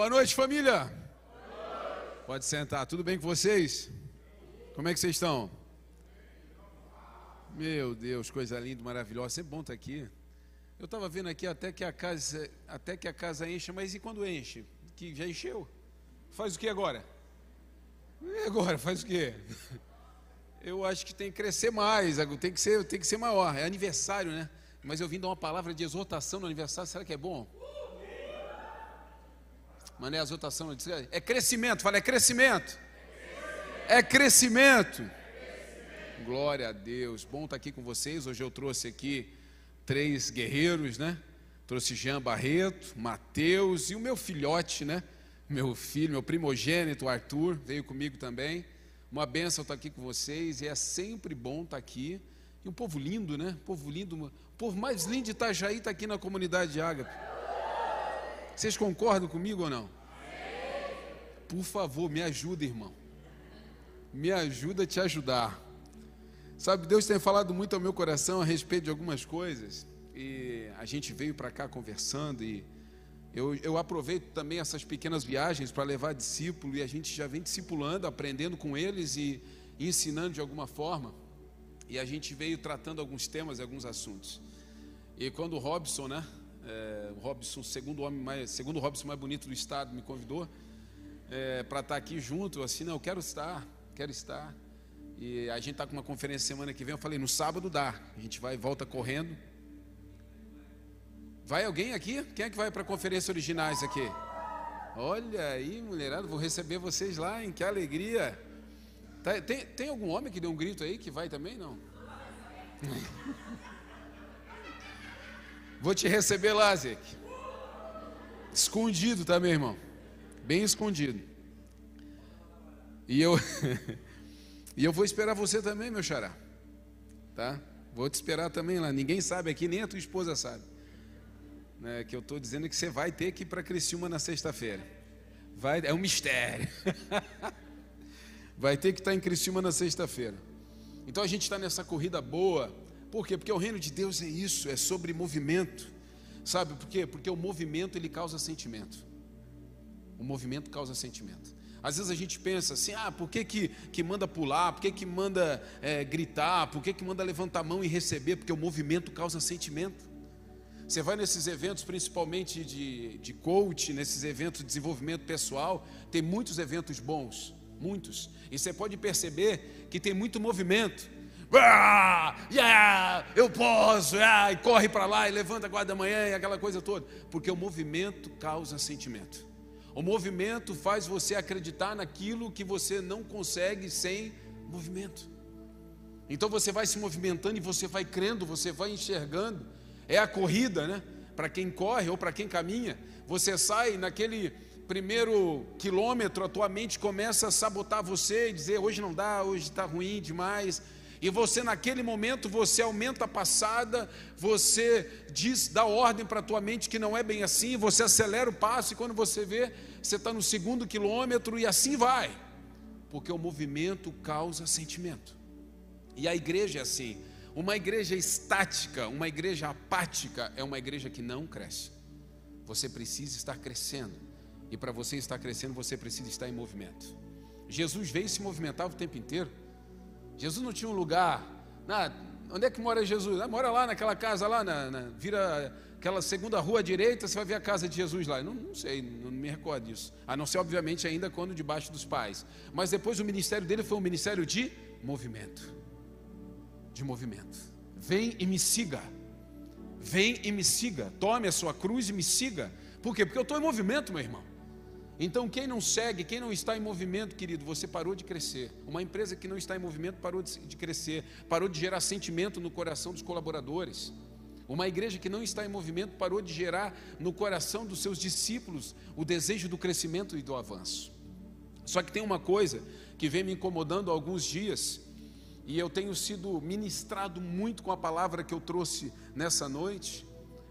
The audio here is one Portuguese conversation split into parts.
Boa noite, família. Pode sentar. Tudo bem com vocês? Como é que vocês estão? Meu Deus, coisa linda, maravilhosa. Sempre bom estar aqui. Eu estava vendo aqui até que a casa, até que a casa enche, mas e quando enche? Que já encheu? Faz o que agora? E agora faz o que? Eu acho que tem que crescer mais, tem que ser, tem que ser maior. É aniversário, né? Mas eu vim dar uma palavra de exortação no aniversário. Será que é bom? Mandei a exortação, é crescimento, fala, é crescimento. É crescimento. Glória a Deus. Bom estar aqui com vocês. Hoje eu trouxe aqui três guerreiros, né? Trouxe Jean Barreto, Mateus e o meu filhote, né? Meu filho, meu primogênito, Arthur, veio comigo também. Uma benção estar aqui com vocês e é sempre bom estar aqui. E um povo lindo, né? Um povo lindo, o povo mais lindo de Itajaí está aqui na comunidade de Ágape. Vocês concordam comigo ou não? Por favor, me ajuda, irmão. Me ajuda a te ajudar. Sabe, Deus tem falado muito ao meu coração a respeito de algumas coisas. E a gente veio para cá conversando e eu, eu, aproveito também essas pequenas viagens para levar discípulo e a gente já vem discipulando, aprendendo com eles e, ensinando de alguma forma. E a gente veio tratando alguns temas e alguns assuntos. E quando o Robson, né, é, o Robson, segundo homem mais, segundo Robson mais bonito do estado, me convidou é, para estar tá aqui junto. Assim, não, eu quero estar, quero estar. E a gente está com uma conferência semana que vem. Eu falei, no sábado dá. A gente vai e volta correndo. Vai alguém aqui? Quem é que vai para a conferência originais aqui? Olha aí, mulherada, vou receber vocês lá, que alegria. Tá, tem, tem algum homem que deu um grito aí que vai também? Não? Vou te receber lá, Zeke. Escondido, tá, meu irmão? Bem escondido. E eu E eu vou esperar você também, meu xará. Tá? Vou te esperar também lá. Ninguém sabe aqui, nem a tua esposa sabe. Né, que eu estou dizendo que você vai ter que ir para Criciúma na sexta-feira. Vai, é um mistério. vai ter que estar tá em Criciúma na sexta-feira. Então a gente está nessa corrida boa por quê? Porque o reino de Deus é isso, é sobre movimento. Sabe por quê? Porque o movimento ele causa sentimento. O movimento causa sentimento. Às vezes a gente pensa assim, ah, por que, que, que manda pular, por que, que manda é, gritar, por que, que manda levantar a mão e receber? Porque o movimento causa sentimento. Você vai nesses eventos, principalmente de, de coach, nesses eventos de desenvolvimento pessoal, tem muitos eventos bons, muitos. E você pode perceber que tem muito movimento, ah, yeah, eu posso, ah, e corre para lá e levanta a guarda da manhã e aquela coisa toda, porque o movimento causa sentimento. O movimento faz você acreditar naquilo que você não consegue sem movimento. Então você vai se movimentando e você vai crendo, você vai enxergando. É a corrida, né? Para quem corre ou para quem caminha, você sai naquele primeiro quilômetro, a tua mente começa a sabotar você e dizer: hoje não dá, hoje está ruim demais e você naquele momento você aumenta a passada, você diz, dá ordem para a tua mente que não é bem assim, você acelera o passo e quando você vê, você está no segundo quilômetro e assim vai, porque o movimento causa sentimento. E a igreja é assim, uma igreja estática, uma igreja apática é uma igreja que não cresce. Você precisa estar crescendo. E para você estar crescendo, você precisa estar em movimento. Jesus veio se movimentar o tempo inteiro. Jesus não tinha um lugar. Onde é que mora Jesus? Ah, mora lá naquela casa lá, na, na, vira aquela segunda rua à direita, você vai ver a casa de Jesus lá. Não, não sei, não me recordo disso. A não ser, obviamente, ainda quando debaixo dos pais. Mas depois o ministério dele foi um ministério de movimento. De movimento. Vem e me siga. Vem e me siga. Tome a sua cruz e me siga. Por quê? Porque eu estou em movimento, meu irmão. Então, quem não segue, quem não está em movimento, querido, você parou de crescer. Uma empresa que não está em movimento parou de crescer, parou de gerar sentimento no coração dos colaboradores. Uma igreja que não está em movimento parou de gerar no coração dos seus discípulos o desejo do crescimento e do avanço. Só que tem uma coisa que vem me incomodando há alguns dias, e eu tenho sido ministrado muito com a palavra que eu trouxe nessa noite.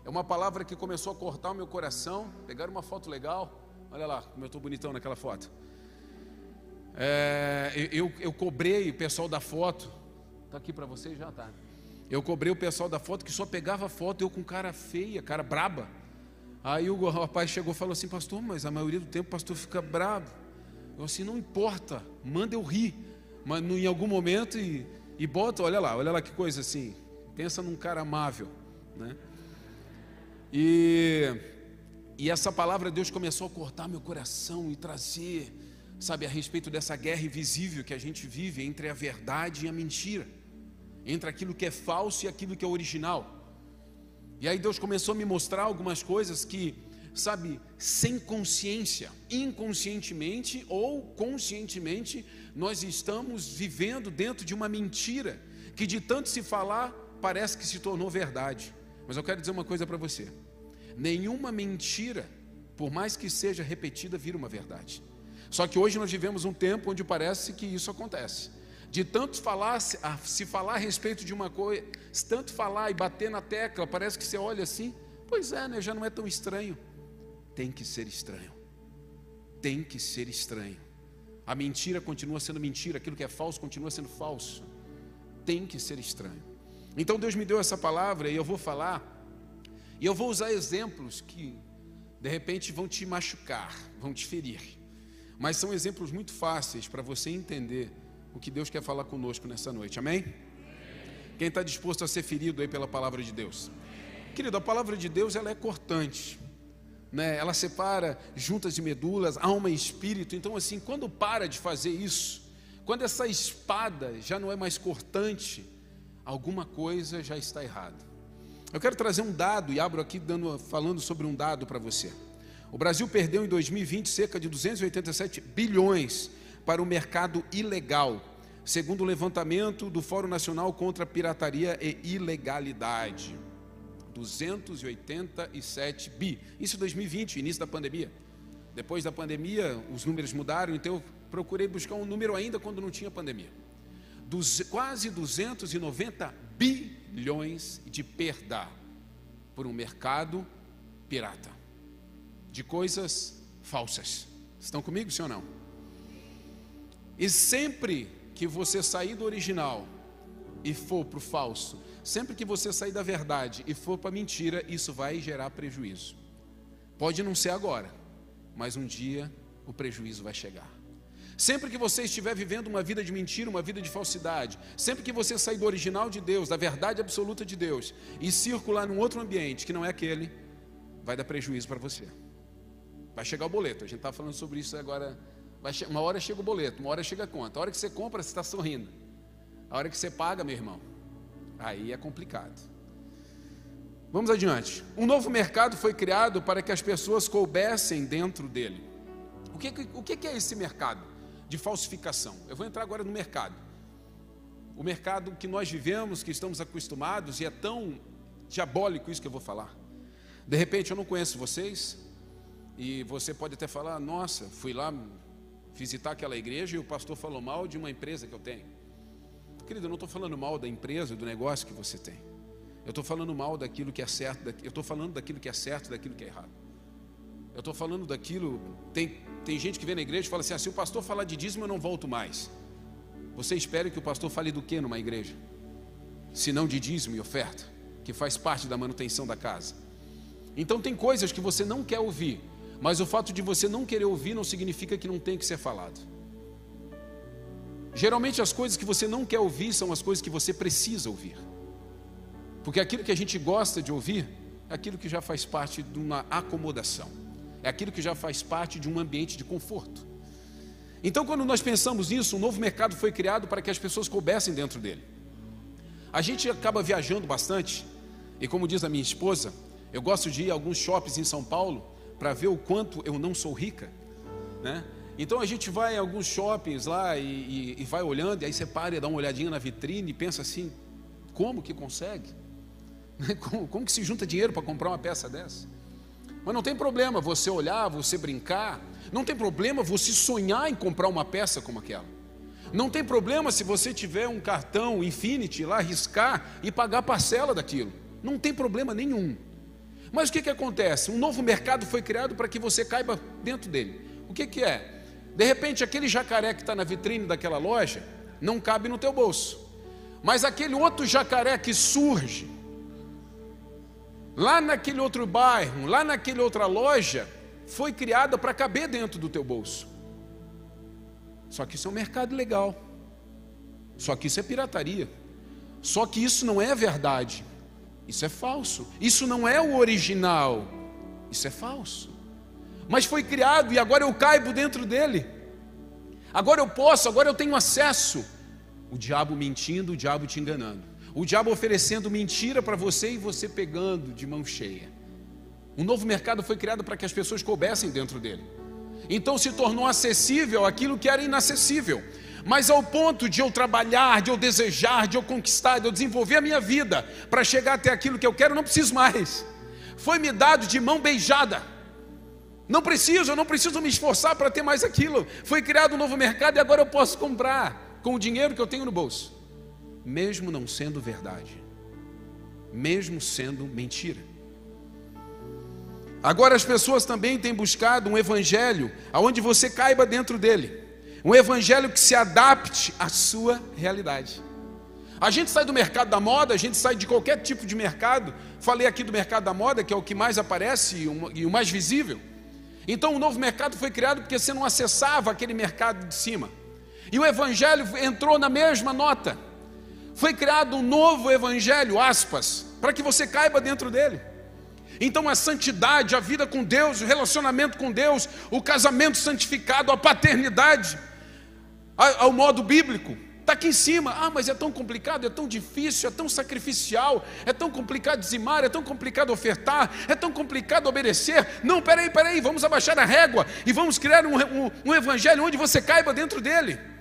É uma palavra que começou a cortar o meu coração. Pegaram uma foto legal. Olha lá como eu estou bonitão naquela foto. É, eu, eu cobrei o pessoal da foto. Está aqui para vocês já tá. Eu cobrei o pessoal da foto que só pegava foto eu com cara feia, cara braba. Aí o rapaz chegou e falou assim, pastor, mas a maioria do tempo o pastor fica bravo. Eu assim, não importa, manda eu rir. Mas em algum momento e, e bota, olha lá, olha lá que coisa assim. Pensa num cara amável, né? E, e essa palavra Deus começou a cortar meu coração e trazer, sabe, a respeito dessa guerra invisível que a gente vive entre a verdade e a mentira, entre aquilo que é falso e aquilo que é original. E aí Deus começou a me mostrar algumas coisas que, sabe, sem consciência, inconscientemente ou conscientemente, nós estamos vivendo dentro de uma mentira que de tanto se falar parece que se tornou verdade. Mas eu quero dizer uma coisa para você: nenhuma mentira, por mais que seja repetida, vira uma verdade. Só que hoje nós vivemos um tempo onde parece que isso acontece de tanto falar, se falar a respeito de uma coisa, tanto falar e bater na tecla, parece que você olha assim, pois é, né, já não é tão estranho. Tem que ser estranho. Tem que ser estranho. A mentira continua sendo mentira, aquilo que é falso continua sendo falso. Tem que ser estranho. Então Deus me deu essa palavra e eu vou falar, e eu vou usar exemplos que de repente vão te machucar, vão te ferir. Mas são exemplos muito fáceis para você entender o que Deus quer falar conosco nessa noite, amém? Quem está disposto a ser ferido aí pela palavra de Deus? Querido, a palavra de Deus ela é cortante, né? ela separa juntas de medulas, alma e espírito. Então, assim, quando para de fazer isso, quando essa espada já não é mais cortante, alguma coisa já está errada. Eu quero trazer um dado e abro aqui dando, falando sobre um dado para você. O Brasil perdeu em 2020 cerca de 287 bilhões para o mercado ilegal, segundo o levantamento do Fórum Nacional contra a Pirataria e Ilegalidade. 287 bi. Isso em 2020, início da pandemia. Depois da pandemia, os números mudaram, então eu procurei buscar um número ainda quando não tinha pandemia. Quase 290 bilhões de perda por um mercado pirata de coisas falsas. Estão comigo, sim ou não? E sempre que você sair do original e for para o falso, sempre que você sair da verdade e for para a mentira, isso vai gerar prejuízo. Pode não ser agora, mas um dia o prejuízo vai chegar. Sempre que você estiver vivendo uma vida de mentira, uma vida de falsidade, sempre que você sair do original de Deus, da verdade absoluta de Deus, e circular num outro ambiente que não é aquele, vai dar prejuízo para você. Vai chegar o boleto. A gente está falando sobre isso agora uma hora chega o boleto, uma hora chega a conta. A hora que você compra, você está sorrindo. A hora que você paga, meu irmão, aí é complicado. Vamos adiante. Um novo mercado foi criado para que as pessoas coubessem dentro dele. O que, o que é esse mercado de falsificação? Eu vou entrar agora no mercado. O mercado que nós vivemos, que estamos acostumados, e é tão diabólico isso que eu vou falar. De repente eu não conheço vocês, e você pode até falar: nossa, fui lá, visitar aquela igreja e o pastor falou mal de uma empresa que eu tenho. Querido, eu não estou falando mal da empresa, do negócio que você tem. Eu estou falando mal daquilo que é certo, eu estou falando daquilo que é certo, daquilo que é errado. Eu estou falando daquilo. Tem, tem gente que vem na igreja e fala assim: ah, se o pastor falar de dízimo, eu não volto mais. Você espera que o pastor fale do que numa igreja? Se não de dízimo e oferta, que faz parte da manutenção da casa. Então tem coisas que você não quer ouvir, mas o fato de você não querer ouvir não significa que não tem que ser falado. Geralmente as coisas que você não quer ouvir são as coisas que você precisa ouvir. Porque aquilo que a gente gosta de ouvir é aquilo que já faz parte de uma acomodação. É aquilo que já faz parte de um ambiente de conforto. Então, quando nós pensamos nisso, um novo mercado foi criado para que as pessoas coubessem dentro dele. A gente acaba viajando bastante, e como diz a minha esposa, eu gosto de ir a alguns shoppings em São Paulo para ver o quanto eu não sou rica, né? Então a gente vai em alguns shoppings lá e, e, e vai olhando, e aí você para e dá uma olhadinha na vitrine e pensa assim: como que consegue? Como, como que se junta dinheiro para comprar uma peça dessa? Mas não tem problema você olhar, você brincar, não tem problema você sonhar em comprar uma peça como aquela. Não tem problema se você tiver um cartão Infinity lá, riscar e pagar parcela daquilo. Não tem problema nenhum. Mas o que, que acontece? Um novo mercado foi criado para que você caiba dentro dele. O que, que é? De repente, aquele jacaré que está na vitrine daquela loja não cabe no teu bolso. Mas aquele outro jacaré que surge lá naquele outro bairro, lá naquele outra loja, foi criada para caber dentro do teu bolso. Só que isso é um mercado legal. Só que isso é pirataria. Só que isso não é verdade. Isso é falso. Isso não é o original. Isso é falso. Mas foi criado e agora eu caibo dentro dele. Agora eu posso, agora eu tenho acesso. O diabo mentindo, o diabo te enganando. O diabo oferecendo mentira para você e você pegando de mão cheia. Um novo mercado foi criado para que as pessoas coubessem dentro dele. Então se tornou acessível aquilo que era inacessível. Mas ao ponto de eu trabalhar, de eu desejar, de eu conquistar, de eu desenvolver a minha vida para chegar até aquilo que eu quero, não preciso mais. Foi me dado de mão beijada. Não preciso, eu não preciso me esforçar para ter mais aquilo. Foi criado um novo mercado e agora eu posso comprar com o dinheiro que eu tenho no bolso, mesmo não sendo verdade, mesmo sendo mentira. Agora as pessoas também têm buscado um evangelho aonde você caiba dentro dele. Um evangelho que se adapte à sua realidade. A gente sai do mercado da moda, a gente sai de qualquer tipo de mercado. Falei aqui do mercado da moda, que é o que mais aparece e o mais visível. Então o novo mercado foi criado porque você não acessava aquele mercado de cima. E o evangelho entrou na mesma nota. Foi criado um novo evangelho, aspas, para que você caiba dentro dele. Então a santidade, a vida com Deus, o relacionamento com Deus, o casamento santificado, a paternidade, ao modo bíblico, está aqui em cima. Ah, mas é tão complicado, é tão difícil, é tão sacrificial, é tão complicado dizimar, é tão complicado ofertar, é tão complicado obedecer. Não, peraí, peraí, vamos abaixar a régua e vamos criar um, um, um evangelho onde você caiba dentro dele.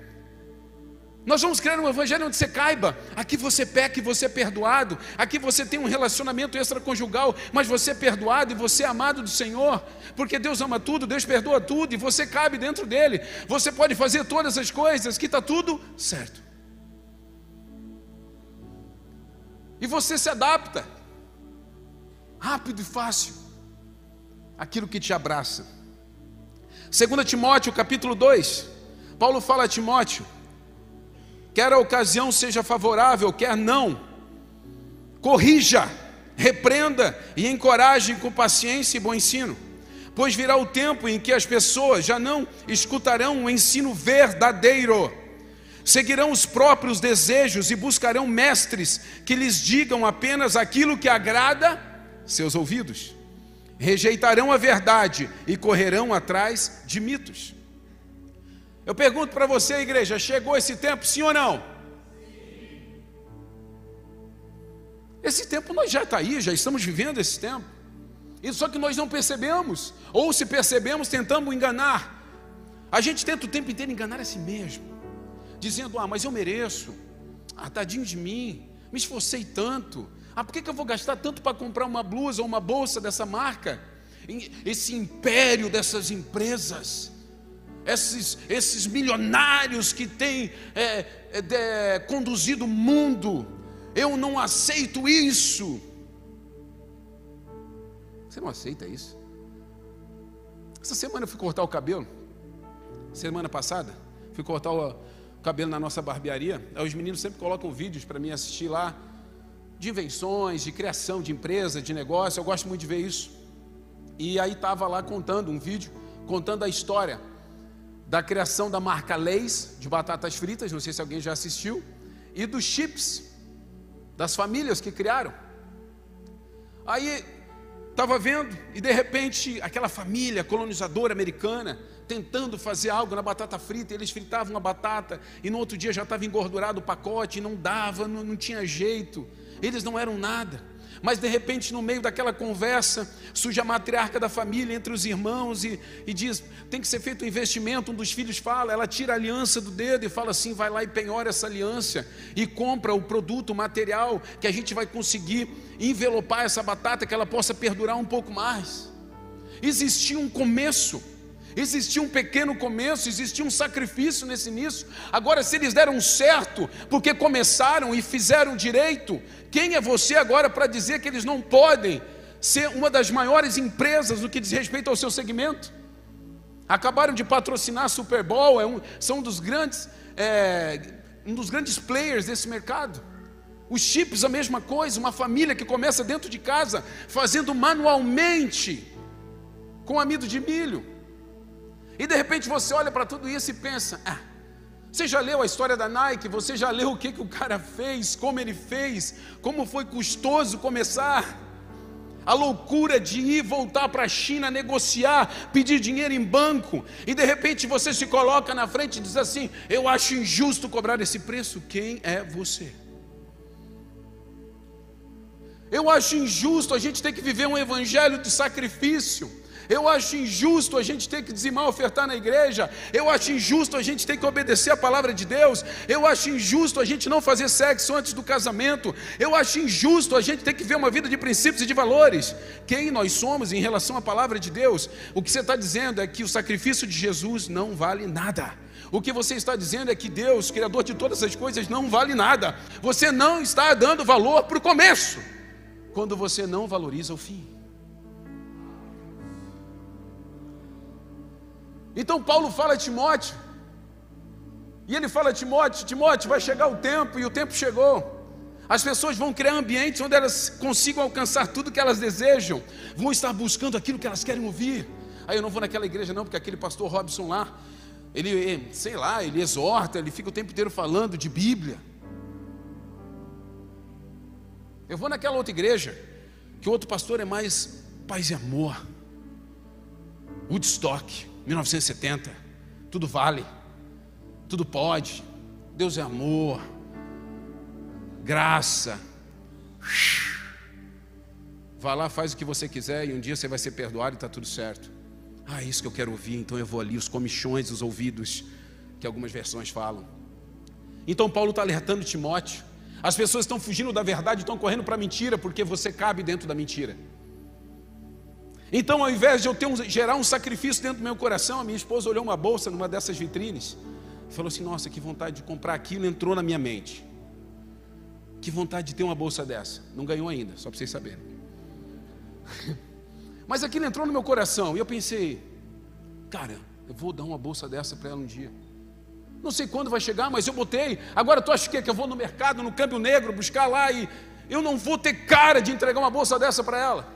Nós vamos criar um evangelho onde você caiba. Aqui você peca e você é perdoado. Aqui você tem um relacionamento extraconjugal, mas você é perdoado e você é amado do Senhor. Porque Deus ama tudo, Deus perdoa tudo e você cabe dentro dele. Você pode fazer todas as coisas, que está tudo certo. E você se adapta. Rápido e fácil. Aquilo que te abraça. 2 Timóteo capítulo 2. Paulo fala a Timóteo quer a ocasião seja favorável, quer não, corrija, repreenda e encoraje com paciência e bom ensino, pois virá o tempo em que as pessoas já não escutarão o ensino verdadeiro, seguirão os próprios desejos e buscarão mestres que lhes digam apenas aquilo que agrada seus ouvidos. Rejeitarão a verdade e correrão atrás de mitos. Eu pergunto para você, igreja, chegou esse tempo, sim ou não? Esse tempo nós já está aí, já estamos vivendo esse tempo. E só que nós não percebemos, ou se percebemos, tentamos enganar. A gente tenta o tempo inteiro enganar a si mesmo, dizendo: Ah, mas eu mereço, ah, tadinho de mim, me esforcei tanto, ah, por que, que eu vou gastar tanto para comprar uma blusa ou uma bolsa dessa marca? Esse império dessas empresas esses, esses milionários que têm é, é, conduzido o mundo. Eu não aceito isso. Você não aceita isso? Essa semana eu fui cortar o cabelo. Semana passada, fui cortar o cabelo na nossa barbearia. Aí os meninos sempre colocam vídeos para mim assistir lá de invenções, de criação de empresa, de negócio. Eu gosto muito de ver isso. E aí estava lá contando um vídeo, contando a história da criação da marca Leis de batatas fritas, não sei se alguém já assistiu, e dos chips das famílias que criaram. Aí estava vendo e de repente aquela família colonizadora americana tentando fazer algo na batata frita, eles fritavam a batata e no outro dia já estava engordurado o pacote, não dava, não, não tinha jeito. Eles não eram nada. Mas de repente, no meio daquela conversa, surge a matriarca da família entre os irmãos e, e diz: tem que ser feito um investimento. Um dos filhos fala, ela tira a aliança do dedo e fala assim: vai lá e penhora essa aliança e compra o produto, o material que a gente vai conseguir envelopar essa batata, que ela possa perdurar um pouco mais. Existia um começo. Existia um pequeno começo, existia um sacrifício nesse início. Agora, se eles deram certo, porque começaram e fizeram direito, quem é você agora para dizer que eles não podem ser uma das maiores empresas no que diz respeito ao seu segmento? Acabaram de patrocinar a Super Bowl, é um, são um dos grandes, é, um dos grandes players desse mercado. Os chips, a mesma coisa, uma família que começa dentro de casa, fazendo manualmente, com amido de milho. E de repente você olha para tudo isso e pensa: ah, você já leu a história da Nike? Você já leu o que, que o cara fez, como ele fez, como foi custoso começar? A loucura de ir voltar para a China, negociar, pedir dinheiro em banco, e de repente você se coloca na frente e diz assim: Eu acho injusto cobrar esse preço. Quem é você? Eu acho injusto a gente ter que viver um evangelho de sacrifício. Eu acho injusto a gente ter que dizimar, ofertar na igreja. Eu acho injusto a gente ter que obedecer a palavra de Deus. Eu acho injusto a gente não fazer sexo antes do casamento. Eu acho injusto a gente ter que ver uma vida de princípios e de valores. Quem nós somos em relação à palavra de Deus? O que você está dizendo é que o sacrifício de Jesus não vale nada. O que você está dizendo é que Deus, Criador de todas as coisas, não vale nada. Você não está dando valor para o começo, quando você não valoriza o fim. Então Paulo fala a Timóteo, e ele fala a Timóteo: Timóteo, vai chegar o tempo, e o tempo chegou. As pessoas vão criar ambientes onde elas consigam alcançar tudo que elas desejam, vão estar buscando aquilo que elas querem ouvir. Aí eu não vou naquela igreja, não, porque aquele pastor Robson lá, ele, sei lá, ele exorta, ele fica o tempo inteiro falando de Bíblia. Eu vou naquela outra igreja, que o outro pastor é mais paz e amor. Woodstock. 1970. Tudo vale, tudo pode. Deus é amor, graça. Vá lá, faz o que você quiser e um dia você vai ser perdoado e está tudo certo. Ah, é isso que eu quero ouvir, então eu vou ali, os comichões, os ouvidos, que algumas versões falam. Então Paulo está alertando Timóteo. As pessoas estão fugindo da verdade, estão correndo para a mentira, porque você cabe dentro da mentira. Então, ao invés de eu ter um, gerar um sacrifício dentro do meu coração, a minha esposa olhou uma bolsa numa dessas vitrines e falou assim: Nossa, que vontade de comprar aquilo entrou na minha mente. Que vontade de ter uma bolsa dessa. Não ganhou ainda, só para vocês saberem. Mas aquilo entrou no meu coração e eu pensei: Cara, eu vou dar uma bolsa dessa para ela um dia. Não sei quando vai chegar, mas eu botei. Agora tu acha que, que eu vou no mercado, no câmbio negro, buscar lá e eu não vou ter cara de entregar uma bolsa dessa para ela.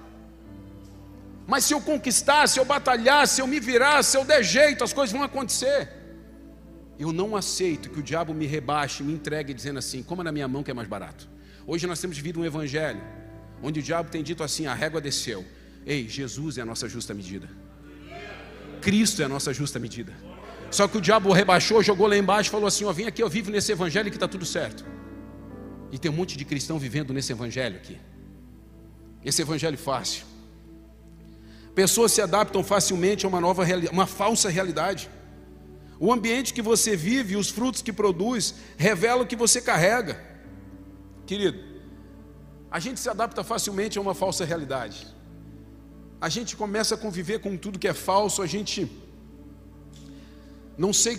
Mas se eu conquistar, se eu batalhar, se eu me virar, se eu der jeito, as coisas vão acontecer. Eu não aceito que o diabo me rebaixe, me entregue dizendo assim, como na minha mão que é mais barato. Hoje nós temos vivido um evangelho onde o diabo tem dito assim: a régua desceu. Ei, Jesus é a nossa justa medida. Cristo é a nossa justa medida. Só que o diabo rebaixou, jogou lá embaixo e falou assim: Ó, vem aqui, eu vivo nesse evangelho que está tudo certo. E tem um monte de cristão vivendo nesse evangelho aqui. Esse evangelho fácil. Pessoas se adaptam facilmente a uma nova uma falsa realidade. O ambiente que você vive e os frutos que produz revelam o que você carrega. Querido, a gente se adapta facilmente a uma falsa realidade. A gente começa a conviver com tudo que é falso, a gente não sei,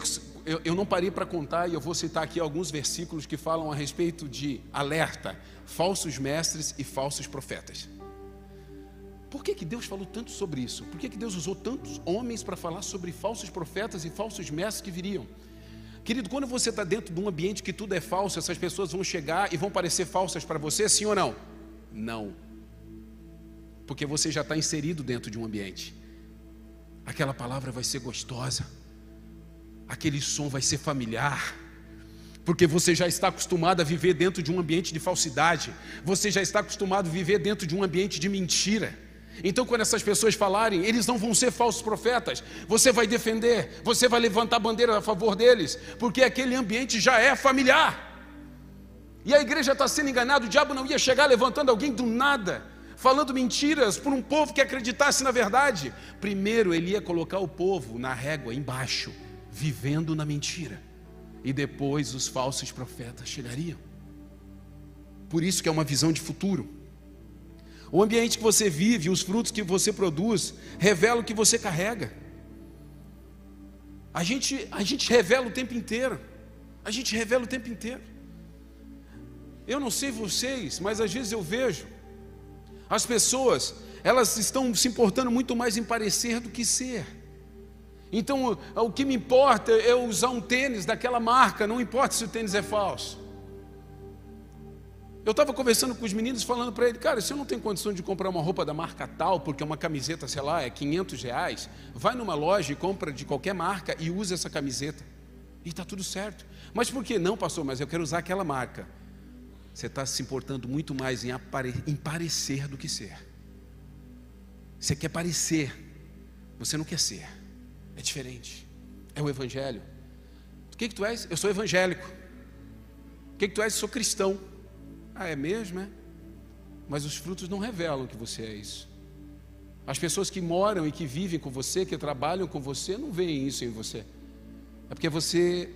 eu não parei para contar e eu vou citar aqui alguns versículos que falam a respeito de alerta, falsos mestres e falsos profetas. Por que, que Deus falou tanto sobre isso? Por que, que Deus usou tantos homens para falar sobre falsos profetas e falsos mestres que viriam? Querido, quando você está dentro de um ambiente que tudo é falso, essas pessoas vão chegar e vão parecer falsas para você, sim ou não? Não. Porque você já está inserido dentro de um ambiente. Aquela palavra vai ser gostosa, aquele som vai ser familiar, porque você já está acostumado a viver dentro de um ambiente de falsidade, você já está acostumado a viver dentro de um ambiente de mentira. Então, quando essas pessoas falarem, eles não vão ser falsos profetas. Você vai defender, você vai levantar bandeira a favor deles, porque aquele ambiente já é familiar. E a igreja está sendo enganada, o diabo não ia chegar levantando alguém do nada, falando mentiras por um povo que acreditasse na verdade. Primeiro, ele ia colocar o povo na régua embaixo, vivendo na mentira. E depois os falsos profetas chegariam. Por isso que é uma visão de futuro. O ambiente que você vive, os frutos que você produz, revela o que você carrega. A gente, a gente revela o tempo inteiro. A gente revela o tempo inteiro. Eu não sei vocês, mas às vezes eu vejo as pessoas, elas estão se importando muito mais em parecer do que ser. Então, o que me importa é usar um tênis daquela marca, não importa se o tênis é falso. Eu estava conversando com os meninos, falando para ele, cara, se eu não tenho condição de comprar uma roupa da marca tal, porque uma camiseta, sei lá, é 500 reais, vai numa loja e compra de qualquer marca e usa essa camiseta. E está tudo certo. Mas por que não, pastor? Mas eu quero usar aquela marca. Você está se importando muito mais em, apare... em parecer do que ser. Você quer parecer, você não quer ser. É diferente. É o Evangelho. O que, que tu és? Eu sou evangélico. O que, que tu és? Eu sou cristão. Ah, é mesmo, é? Mas os frutos não revelam que você é isso. As pessoas que moram e que vivem com você, que trabalham com você, não veem isso em você. É porque você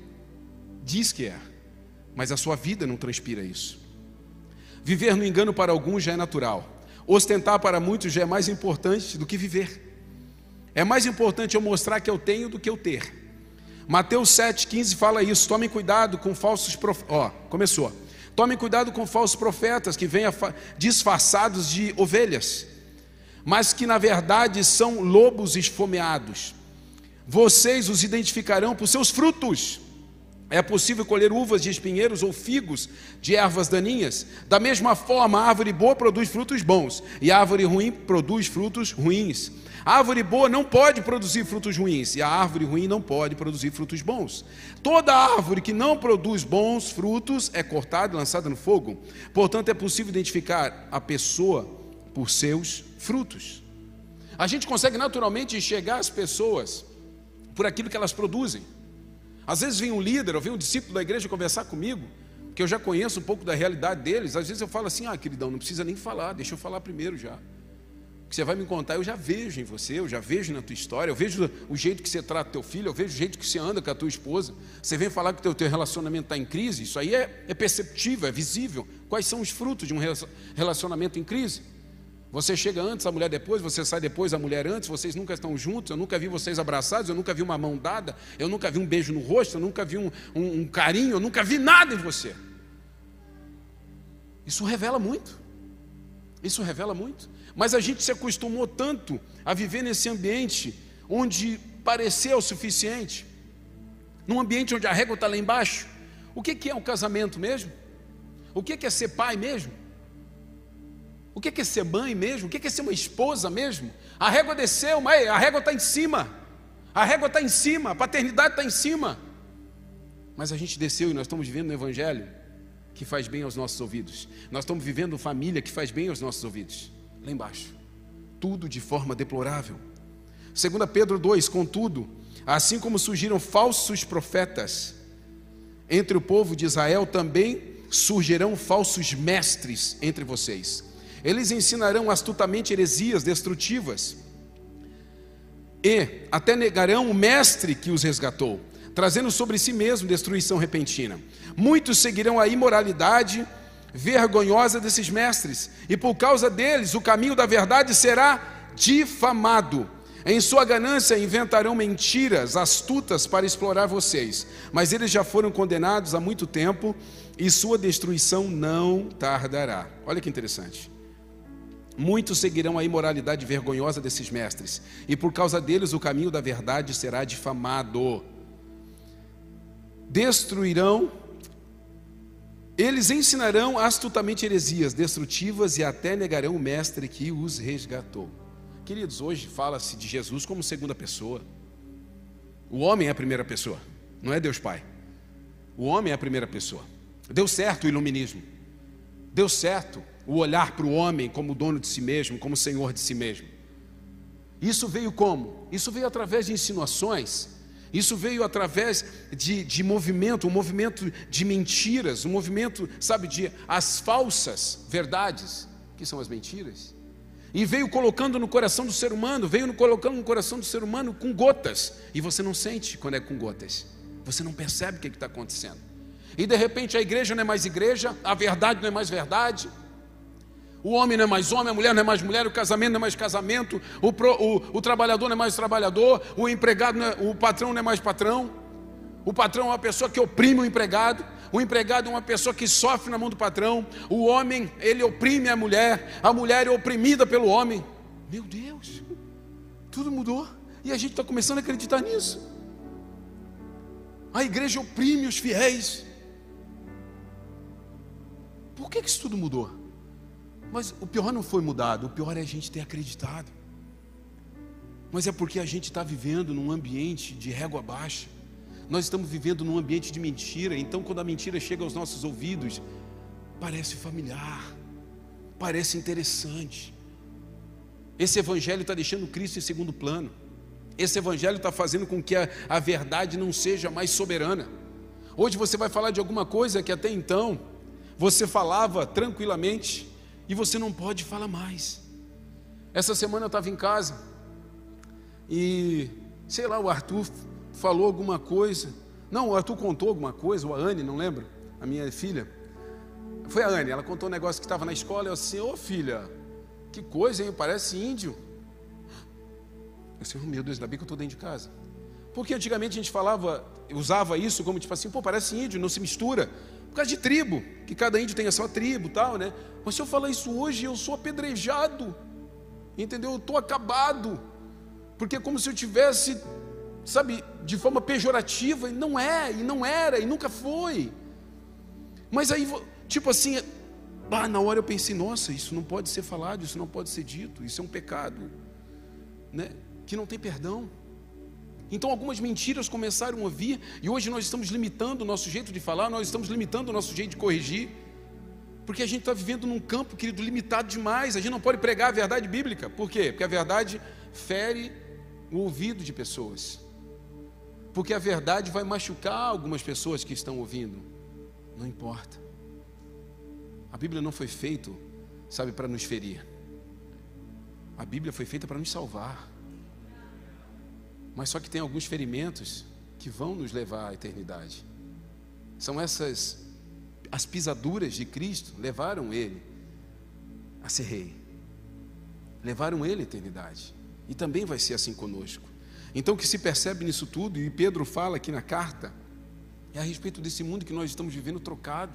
diz que é, mas a sua vida não transpira isso. Viver no engano para alguns já é natural. Ostentar para muitos já é mais importante do que viver. É mais importante eu mostrar que eu tenho do que eu ter. Mateus 7,15 fala isso. Tomem cuidado com falsos profetas. Ó, começou. Tomem cuidado com falsos profetas que vêm disfarçados de ovelhas, mas que na verdade são lobos esfomeados. Vocês os identificarão por seus frutos. É possível colher uvas de espinheiros ou figos de ervas daninhas? Da mesma forma, a árvore boa produz frutos bons, e a árvore ruim produz frutos ruins. A árvore boa não pode produzir frutos ruins, e a árvore ruim não pode produzir frutos bons. Toda árvore que não produz bons frutos é cortada e lançada no fogo. Portanto, é possível identificar a pessoa por seus frutos. A gente consegue naturalmente enxergar as pessoas por aquilo que elas produzem. Às vezes vem um líder ou vem um discípulo da igreja conversar comigo, que eu já conheço um pouco da realidade deles. Às vezes eu falo assim: ah, queridão, não precisa nem falar, deixa eu falar primeiro já. Que você vai me contar, eu já vejo em você, eu já vejo na tua história, eu vejo o jeito que você trata teu filho, eu vejo o jeito que você anda com a tua esposa. Você vem falar que o teu, teu relacionamento está em crise, isso aí é, é perceptível, é visível. Quais são os frutos de um relacionamento em crise? Você chega antes, a mulher depois, você sai depois, a mulher antes, vocês nunca estão juntos, eu nunca vi vocês abraçados, eu nunca vi uma mão dada, eu nunca vi um beijo no rosto, eu nunca vi um, um, um carinho, eu nunca vi nada em você. Isso revela muito. Isso revela muito. Mas a gente se acostumou tanto a viver nesse ambiente onde parecer o suficiente, num ambiente onde a régua está lá embaixo. O que é um casamento mesmo? O que é ser pai mesmo? O que é ser mãe mesmo? O que é ser uma esposa mesmo? A régua desceu, mas a régua está em cima. A régua está em cima, a paternidade está em cima. Mas a gente desceu e nós estamos vivendo um evangelho que faz bem aos nossos ouvidos. Nós estamos vivendo família que faz bem aos nossos ouvidos. Lá embaixo. Tudo de forma deplorável. 2 Pedro 2, contudo, assim como surgiram falsos profetas entre o povo de Israel, também surgirão falsos mestres entre vocês eles ensinarão astutamente heresias destrutivas e até negarão o mestre que os resgatou, trazendo sobre si mesmo destruição repentina. Muitos seguirão a imoralidade vergonhosa desses mestres, e por causa deles o caminho da verdade será difamado. Em sua ganância inventarão mentiras astutas para explorar vocês, mas eles já foram condenados há muito tempo e sua destruição não tardará. Olha que interessante. Muitos seguirão a imoralidade vergonhosa desses mestres, e por causa deles o caminho da verdade será difamado. Destruirão, eles ensinarão astutamente heresias destrutivas e até negarão o mestre que os resgatou. Queridos, hoje fala-se de Jesus como segunda pessoa. O homem é a primeira pessoa, não é Deus Pai. O homem é a primeira pessoa. Deu certo o iluminismo. Deu certo o olhar para o homem como dono de si mesmo, como senhor de si mesmo. Isso veio como? Isso veio através de insinuações, isso veio através de, de movimento, um movimento de mentiras, um movimento, sabe, de as falsas verdades, que são as mentiras. E veio colocando no coração do ser humano, veio colocando no coração do ser humano com gotas, e você não sente quando é com gotas, você não percebe o que está acontecendo. E de repente a igreja não é mais igreja, a verdade não é mais verdade, o homem não é mais homem, a mulher não é mais mulher, o casamento não é mais casamento, o, pro, o, o trabalhador não é mais trabalhador, o empregado, é, o patrão não é mais patrão. O patrão é uma pessoa que oprime o empregado, o empregado é uma pessoa que sofre na mão do patrão, o homem, ele oprime a mulher, a mulher é oprimida pelo homem. Meu Deus, tudo mudou e a gente está começando a acreditar nisso. A igreja oprime os fiéis, por que, que isso tudo mudou? Mas o pior não foi mudado, o pior é a gente ter acreditado. Mas é porque a gente está vivendo num ambiente de régua baixa. Nós estamos vivendo num ambiente de mentira. Então, quando a mentira chega aos nossos ouvidos, parece familiar, parece interessante. Esse evangelho está deixando Cristo em segundo plano. Esse evangelho está fazendo com que a, a verdade não seja mais soberana. Hoje você vai falar de alguma coisa que até então você falava tranquilamente e você não pode falar mais. Essa semana eu estava em casa e, sei lá, o Arthur falou alguma coisa. Não, o Arthur contou alguma coisa, ou a Anne, não lembro, a minha filha. Foi a Anne, ela contou um negócio que estava na escola. Eu assim, ô oh, filha, que coisa, hein? Parece índio. Eu disse, oh, meu Deus, ainda bem que eu estou dentro de casa. Porque antigamente a gente falava, usava isso como tipo assim, pô, parece índio, não se mistura. Por causa de tribo, que cada índio tem a sua tribo tal, né? Mas se eu falar isso hoje, eu sou apedrejado. Entendeu? Eu estou acabado. Porque é como se eu tivesse, sabe, de forma pejorativa, e não é, e não era, e nunca foi. Mas aí, tipo assim, bah, na hora eu pensei, nossa, isso não pode ser falado, isso não pode ser dito, isso é um pecado, né? Que não tem perdão. Então algumas mentiras começaram a vir e hoje nós estamos limitando o nosso jeito de falar, nós estamos limitando o nosso jeito de corrigir, porque a gente está vivendo num campo, querido, limitado demais. A gente não pode pregar a verdade bíblica, por quê? Porque a verdade fere o ouvido de pessoas, porque a verdade vai machucar algumas pessoas que estão ouvindo. Não importa, a Bíblia não foi feita, sabe, para nos ferir, a Bíblia foi feita para nos salvar. Mas só que tem alguns ferimentos que vão nos levar à eternidade. São essas as pisaduras de Cristo levaram ele a ser rei. Levaram ele à eternidade. E também vai ser assim conosco. Então o que se percebe nisso tudo, e Pedro fala aqui na carta, é a respeito desse mundo que nós estamos vivendo trocado.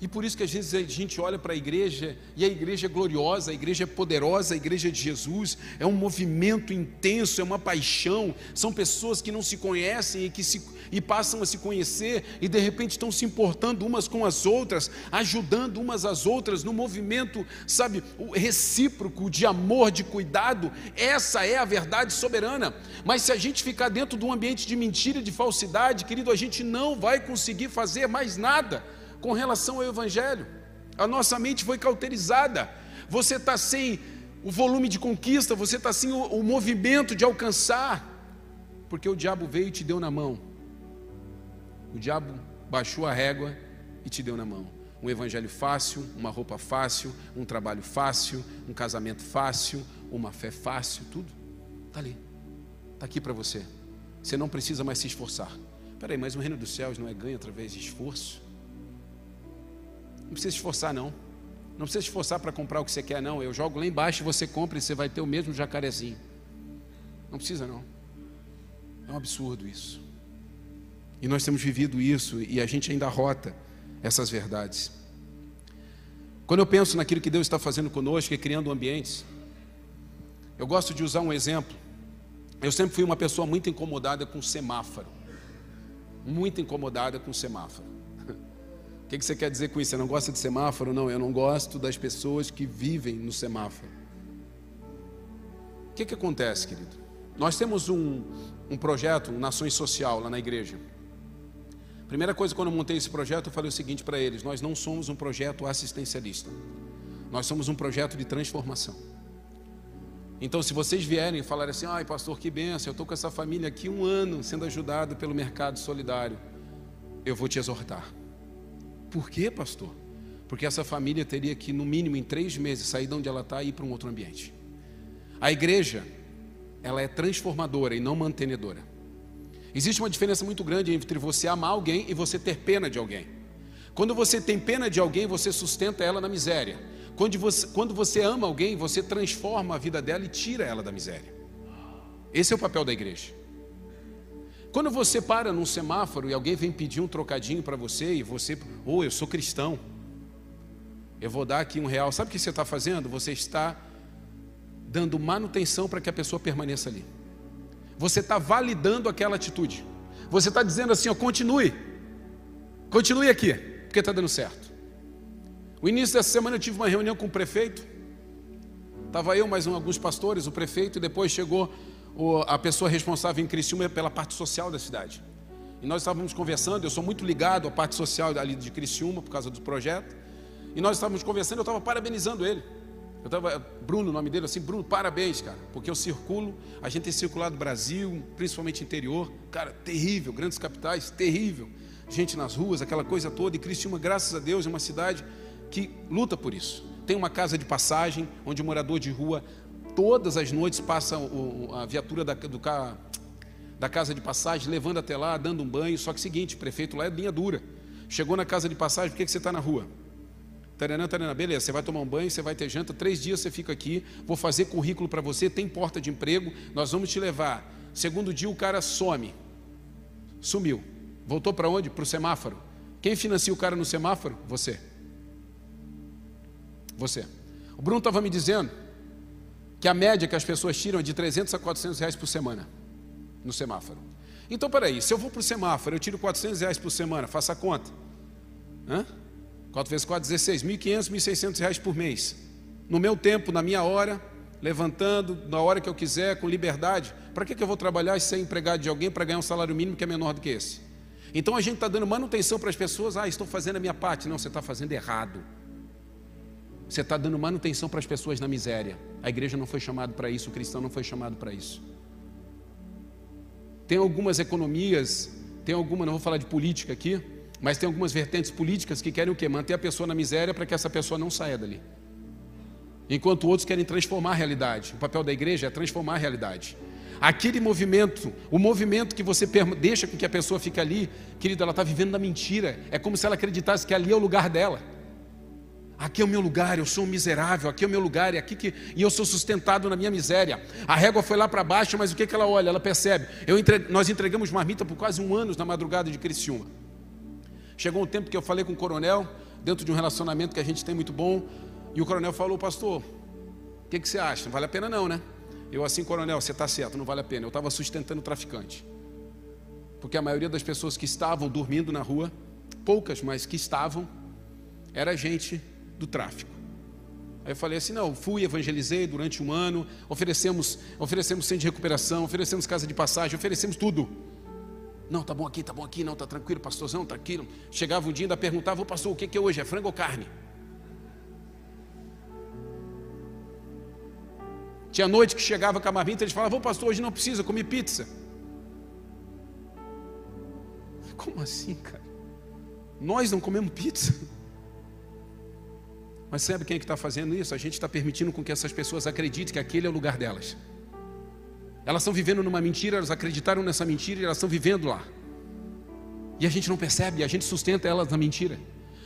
E por isso que às vezes a gente olha para a igreja e a igreja é gloriosa, a igreja é poderosa, a igreja de Jesus é um movimento intenso, é uma paixão. São pessoas que não se conhecem e que se, e passam a se conhecer e de repente estão se importando umas com as outras, ajudando umas às outras no movimento, sabe, recíproco de amor, de cuidado. Essa é a verdade soberana. Mas se a gente ficar dentro de um ambiente de mentira, de falsidade, querido, a gente não vai conseguir fazer mais nada com relação ao Evangelho. A nossa mente foi cauterizada. Você está sem o volume de conquista, você está sem o, o movimento de alcançar, porque o diabo veio e te deu na mão. O diabo baixou a régua e te deu na mão. Um evangelho fácil, uma roupa fácil, um trabalho fácil, um casamento fácil, uma fé fácil, tudo. Está ali, está aqui para você. Você não precisa mais se esforçar. Peraí, mas o reino dos céus não é ganho através de esforço? Não precisa se esforçar, não. Não precisa se esforçar para comprar o que você quer, não. Eu jogo lá embaixo e você compra e você vai ter o mesmo jacarezinho. Não precisa, não. É um absurdo isso. E nós temos vivido isso e a gente ainda rota essas verdades. Quando eu penso naquilo que Deus está fazendo conosco e criando ambientes, eu gosto de usar um exemplo. Eu sempre fui uma pessoa muito incomodada com semáforo. Muito incomodada com semáforo. O que você quer dizer com isso? Você não gosta de semáforo? Não, eu não gosto das pessoas que vivem no semáforo. O que, que acontece, querido? Nós temos um, um projeto, um Nações Social, lá na igreja. Primeira coisa, quando eu montei esse projeto, eu falei o seguinte para eles: nós não somos um projeto assistencialista, nós somos um projeto de transformação. Então, se vocês vierem e falarem assim, ai pastor, que benção, eu estou com essa família aqui um ano sendo ajudado pelo mercado solidário, eu vou te exortar. Por quê, pastor? Porque essa família teria que, no mínimo, em três meses, sair de onde ela está e ir para um outro ambiente. A igreja, ela é transformadora e não mantenedora. Existe uma diferença muito grande entre você amar alguém e você ter pena de alguém. Quando você tem pena de alguém, você sustenta ela na miséria. Quando você, quando você ama alguém, você transforma a vida dela e tira ela da miséria. Esse é o papel da igreja. Quando você para num semáforo e alguém vem pedir um trocadinho para você e você, ou oh, eu sou cristão, eu vou dar aqui um real. Sabe o que você está fazendo? Você está dando manutenção para que a pessoa permaneça ali. Você está validando aquela atitude. Você está dizendo assim, ó, continue, continue aqui, porque está dando certo. O início dessa semana eu tive uma reunião com o prefeito. Estava eu, mais um, alguns pastores, o prefeito, e depois chegou a pessoa responsável em Criciúma pela parte social da cidade. E nós estávamos conversando, eu sou muito ligado à parte social ali de Criciúma por causa do projeto. E nós estávamos conversando, eu estava parabenizando ele. Eu estava, Bruno, o nome dele, assim, Bruno, parabéns, cara, porque eu circulo, a gente tem circulado Brasil, principalmente interior, cara, terrível, grandes capitais, terrível, gente nas ruas, aquela coisa toda, e Criciúma, graças a Deus, é uma cidade que luta por isso. Tem uma casa de passagem, onde o morador de rua, todas as noites, passa a viatura da, do, da casa de passagem, levando até lá, dando um banho, só que seguinte, o prefeito lá é linha dura. Chegou na casa de passagem, por que, que você está na rua? Taranã, taranã, beleza, você vai tomar um banho, você vai ter janta, três dias você fica aqui, vou fazer currículo para você, tem porta de emprego, nós vamos te levar. Segundo dia o cara some, sumiu. Voltou para onde? Para o semáforo. Quem financia o cara no semáforo? Você. Você. O Bruno estava me dizendo que a média que as pessoas tiram é de 300 a 400 reais por semana no semáforo. Então, peraí, se eu vou para o semáforo, eu tiro 400 reais por semana, faça a conta. Hã? 4 vezes 4, 16, 1.500, 1.600 reais por mês. No meu tempo, na minha hora, levantando, na hora que eu quiser, com liberdade. Para que, que eu vou trabalhar e ser empregado de alguém para ganhar um salário mínimo que é menor do que esse? Então a gente está dando manutenção para as pessoas, ah, estou fazendo a minha parte. Não, você está fazendo errado. Você está dando manutenção para as pessoas na miséria. A igreja não foi chamada para isso, o cristão não foi chamado para isso. Tem algumas economias, tem alguma, não vou falar de política aqui, mas tem algumas vertentes políticas que querem o quê? Manter a pessoa na miséria para que essa pessoa não saia dali. Enquanto outros querem transformar a realidade. O papel da igreja é transformar a realidade. Aquele movimento, o movimento que você deixa com que a pessoa fique ali, querido, ela está vivendo na mentira. É como se ela acreditasse que ali é o lugar dela. Aqui é o meu lugar, eu sou um miserável, aqui é o meu lugar, é aqui que, e eu sou sustentado na minha miséria. A régua foi lá para baixo, mas o que, que ela olha? Ela percebe. Entre... Nós entregamos marmita por quase um ano na madrugada de Criciúma. Chegou um tempo que eu falei com o coronel, dentro de um relacionamento que a gente tem muito bom, e o coronel falou, pastor, o que, que você acha? Não vale a pena não, né? Eu assim, coronel, você está certo, não vale a pena. Eu estava sustentando o traficante. Porque a maioria das pessoas que estavam dormindo na rua, poucas, mas que estavam, era gente do tráfico. Aí eu falei assim: não, fui, evangelizei durante um ano, oferecemos, oferecemos centro de recuperação, oferecemos casa de passagem, oferecemos tudo. Não, tá bom aqui, tá bom aqui, não, tá tranquilo, pastorzão, tranquilo. Chegava um dia e ainda perguntava, ô pastor, o que, que é hoje? É frango ou carne? Tinha noite que chegava com a marmita, eles falavam, ô pastor, hoje não precisa, comi pizza. Como assim, cara? Nós não comemos pizza? Mas sabe quem é que está fazendo isso? A gente está permitindo com que essas pessoas acreditem que aquele é o lugar delas. Elas estão vivendo numa mentira, elas acreditaram nessa mentira e elas estão vivendo lá. E a gente não percebe, a gente sustenta elas na mentira.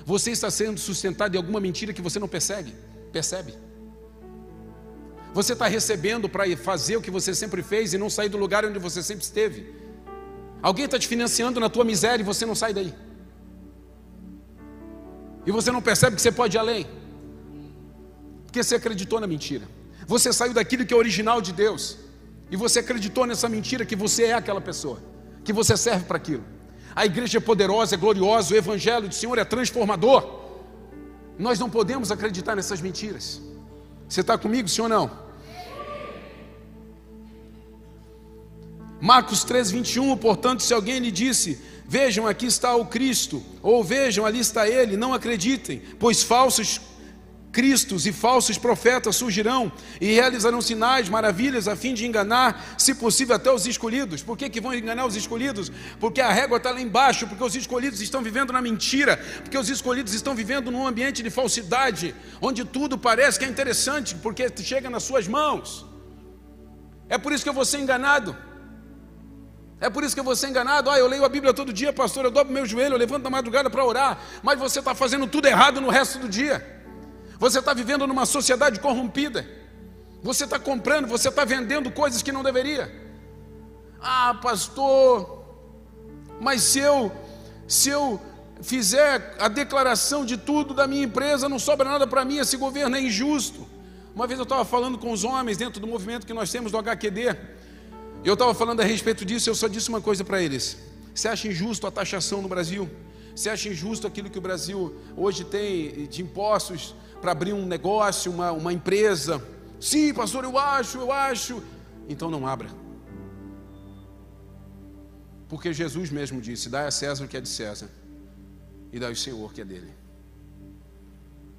Você está sendo sustentado em alguma mentira que você não percebe, percebe. Você está recebendo para fazer o que você sempre fez e não sair do lugar onde você sempre esteve. Alguém está te financiando na tua miséria e você não sai daí. E você não percebe que você pode ir além. Porque você acreditou na mentira. Você saiu daquilo que é original de Deus. E você acreditou nessa mentira que você é aquela pessoa, que você serve para aquilo. A igreja é poderosa, é gloriosa, o evangelho do Senhor é transformador. Nós não podemos acreditar nessas mentiras. Você está comigo, ou não? Marcos 3, 21, portanto, se alguém lhe disse, vejam, aqui está o Cristo, ou vejam, ali está ele, não acreditem, pois falsos cristos e falsos profetas surgirão e realizarão sinais, maravilhas, a fim de enganar, se possível, até os escolhidos. Por que, que vão enganar os escolhidos? Porque a régua está lá embaixo, porque os escolhidos estão vivendo na mentira, porque os escolhidos estão vivendo num ambiente de falsidade, onde tudo parece que é interessante, porque chega nas suas mãos. É por isso que eu vou ser enganado. É por isso que eu vou ser enganado. Ah, eu leio a Bíblia todo dia, pastor, eu dobro meu joelho, eu levanto na madrugada para orar, mas você está fazendo tudo errado no resto do dia. Você está vivendo numa sociedade corrompida. Você está comprando, você está vendendo coisas que não deveria. Ah, pastor, mas se eu, se eu fizer a declaração de tudo da minha empresa, não sobra nada para mim, esse governo é injusto. Uma vez eu estava falando com os homens dentro do movimento que nós temos do HQD, eu estava falando a respeito disso, eu só disse uma coisa para eles: você acha injusto a taxação no Brasil? Você acha injusto aquilo que o Brasil hoje tem de impostos para abrir um negócio, uma, uma empresa? Sim, pastor, eu acho, eu acho. Então não abra. Porque Jesus mesmo disse: dá a César o que é de César, e dá ao Senhor o que é dele.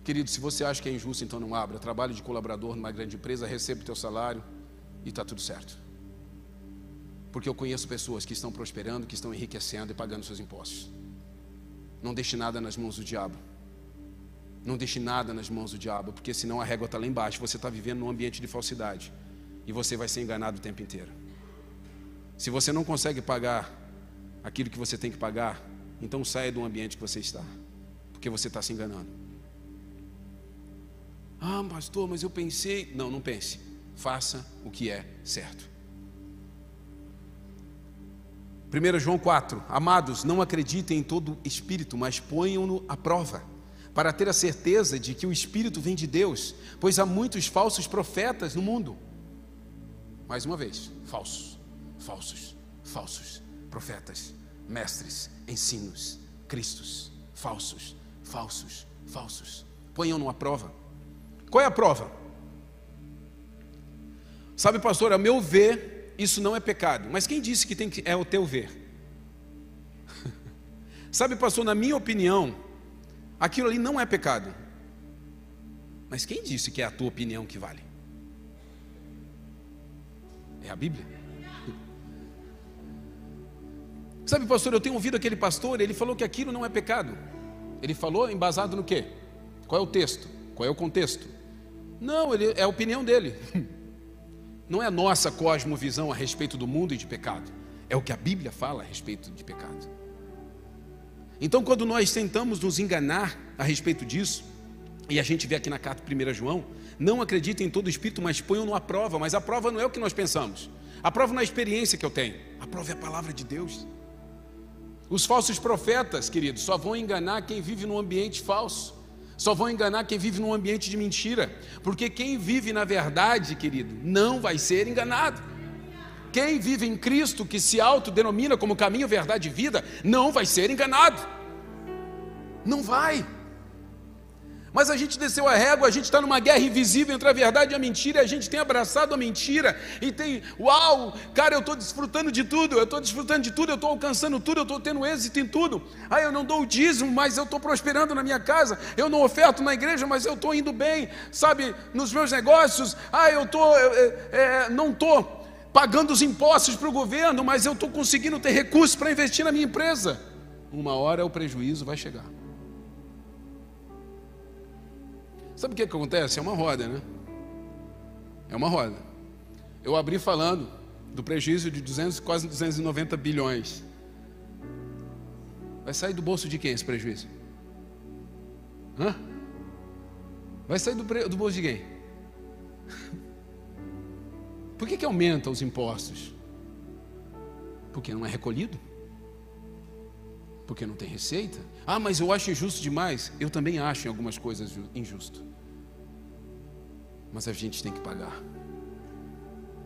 Querido, se você acha que é injusto, então não abra. Trabalhe de colaborador numa grande empresa, receba o teu salário e está tudo certo. Porque eu conheço pessoas que estão prosperando, que estão enriquecendo e pagando seus impostos. Não deixe nada nas mãos do diabo. Não deixe nada nas mãos do diabo, porque senão a régua está lá embaixo. Você está vivendo num ambiente de falsidade e você vai ser enganado o tempo inteiro. Se você não consegue pagar aquilo que você tem que pagar, então saia do ambiente que você está, porque você está se enganando. Ah, pastor, mas eu pensei. Não, não pense. Faça o que é certo. 1 João 4: Amados, não acreditem em todo espírito, mas ponham-no à prova, para ter a certeza de que o espírito vem de Deus, pois há muitos falsos profetas no mundo. Mais uma vez, falsos, falsos, falsos profetas, mestres, ensinos, cristos, falsos, falsos, falsos. Ponham-no à prova. Qual é a prova? Sabe, pastor, a meu ver, isso não é pecado. Mas quem disse que, tem que é o teu ver? Sabe, pastor, na minha opinião, aquilo ali não é pecado. Mas quem disse que é a tua opinião que vale? É a Bíblia. Sabe, pastor, eu tenho ouvido aquele pastor, ele falou que aquilo não é pecado. Ele falou embasado no quê? Qual é o texto? Qual é o contexto? Não, ele, é a opinião dele. não é a nossa cosmovisão a respeito do mundo e de pecado, é o que a Bíblia fala a respeito de pecado. Então, quando nós tentamos nos enganar a respeito disso, e a gente vê aqui na carta 1 João, não acreditem em todo espírito, mas ponham-no à prova. Mas a prova não é o que nós pensamos. A prova não é a experiência que eu tenho. A prova é a palavra de Deus. Os falsos profetas, queridos, só vão enganar quem vive num ambiente falso. Só vão enganar quem vive num ambiente de mentira, porque quem vive na verdade, querido, não vai ser enganado. Quem vive em Cristo, que se autodenomina como caminho, verdade e vida, não vai ser enganado. Não vai. Mas a gente desceu a régua, a gente está numa guerra invisível entre a verdade e a mentira, e a gente tem abraçado a mentira, e tem, uau, cara, eu estou desfrutando de tudo, eu estou desfrutando de tudo, eu estou alcançando tudo, eu estou tendo êxito em tudo. Ah, eu não dou o dízimo, mas eu estou prosperando na minha casa, eu não oferto na igreja, mas eu estou indo bem, sabe, nos meus negócios. Ah, eu tô, é, é, não estou pagando os impostos para o governo, mas eu estou conseguindo ter recursos para investir na minha empresa. Uma hora o prejuízo vai chegar. Sabe o que, que acontece? É uma roda, né? É uma roda. Eu abri falando do prejuízo de 200, quase 290 bilhões. Vai sair do bolso de quem esse prejuízo? Hã? Vai sair do, do bolso de quem? Por que, que aumenta os impostos? Porque não é recolhido? Porque não tem receita? Ah, mas eu acho injusto demais. Eu também acho em algumas coisas injusto mas a gente tem que pagar.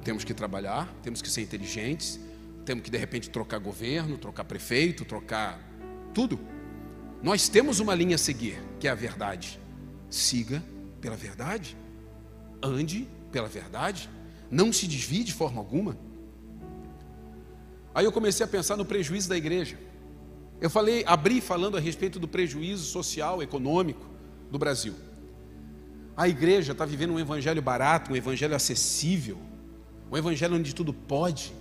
Temos que trabalhar, temos que ser inteligentes, temos que de repente trocar governo, trocar prefeito, trocar tudo. Nós temos uma linha a seguir, que é a verdade. Siga pela verdade, ande pela verdade, não se desvie de forma alguma. Aí eu comecei a pensar no prejuízo da igreja. Eu falei, abri falando a respeito do prejuízo social, econômico do Brasil. A igreja está vivendo um evangelho barato, um evangelho acessível, um evangelho onde tudo pode,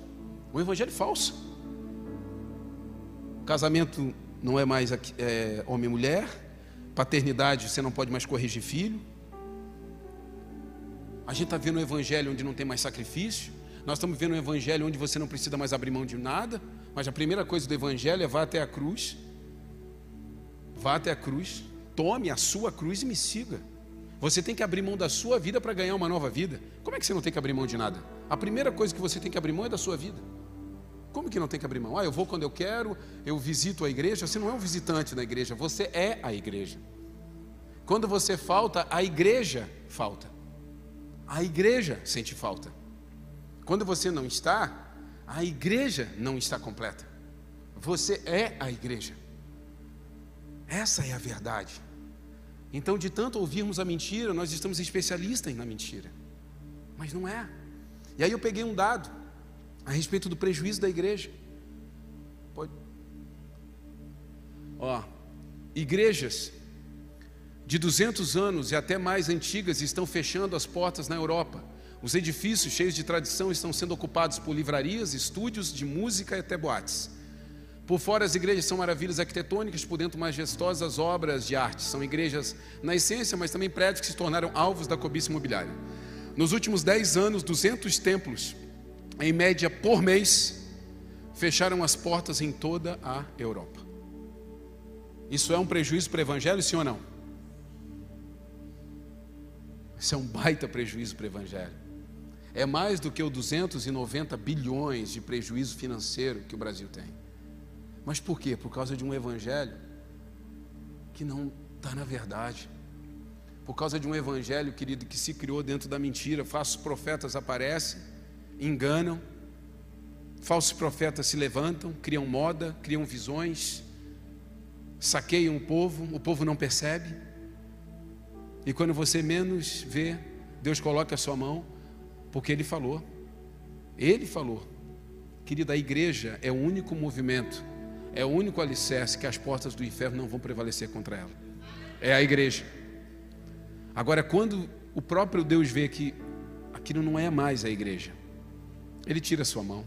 um evangelho falso. O casamento não é mais é, homem e mulher, paternidade você não pode mais corrigir filho. A gente está vendo um evangelho onde não tem mais sacrifício. Nós estamos vendo um evangelho onde você não precisa mais abrir mão de nada. Mas a primeira coisa do evangelho é vá até a cruz. Vá até a cruz, tome a sua cruz e me siga. Você tem que abrir mão da sua vida para ganhar uma nova vida. Como é que você não tem que abrir mão de nada? A primeira coisa que você tem que abrir mão é da sua vida. Como que não tem que abrir mão? Ah, eu vou quando eu quero, eu visito a igreja. Você não é um visitante na igreja, você é a igreja. Quando você falta, a igreja falta. A igreja sente falta. Quando você não está, a igreja não está completa. Você é a igreja. Essa é a verdade. Então, de tanto ouvirmos a mentira, nós estamos especialistas na mentira. Mas não é. E aí eu peguei um dado a respeito do prejuízo da igreja. Pode. Ó, igrejas de 200 anos e até mais antigas estão fechando as portas na Europa. Os edifícios cheios de tradição estão sendo ocupados por livrarias, estúdios de música e até boates. Por fora, as igrejas são maravilhas arquitetônicas, por dentro, majestosas obras de arte. São igrejas na essência, mas também prédios que se tornaram alvos da cobiça imobiliária. Nos últimos 10 anos, 200 templos, em média por mês, fecharam as portas em toda a Europa. Isso é um prejuízo para o evangelho, sim ou não? Isso é um baita prejuízo para o evangelho. É mais do que o 290 bilhões de prejuízo financeiro que o Brasil tem. Mas por quê? Por causa de um evangelho que não está na verdade. Por causa de um evangelho, querido, que se criou dentro da mentira. Falsos profetas aparecem, enganam. Falsos profetas se levantam, criam moda, criam visões, saqueiam o povo, o povo não percebe. E quando você menos vê, Deus coloca a sua mão porque ele falou. Ele falou. Querida, a igreja é o único movimento, é o único alicerce que as portas do inferno não vão prevalecer contra ela. É a igreja. Agora, quando o próprio Deus vê que aquilo não é mais a igreja, ele tira a sua mão.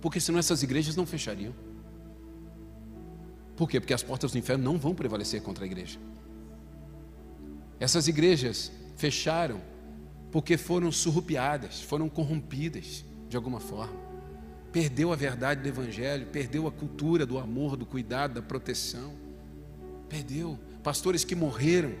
Porque senão essas igrejas não fechariam. Por quê? Porque as portas do inferno não vão prevalecer contra a igreja. Essas igrejas fecharam porque foram surrupiadas, foram corrompidas de alguma forma. Perdeu a verdade do Evangelho, perdeu a cultura do amor, do cuidado, da proteção. Perdeu. Pastores que morreram,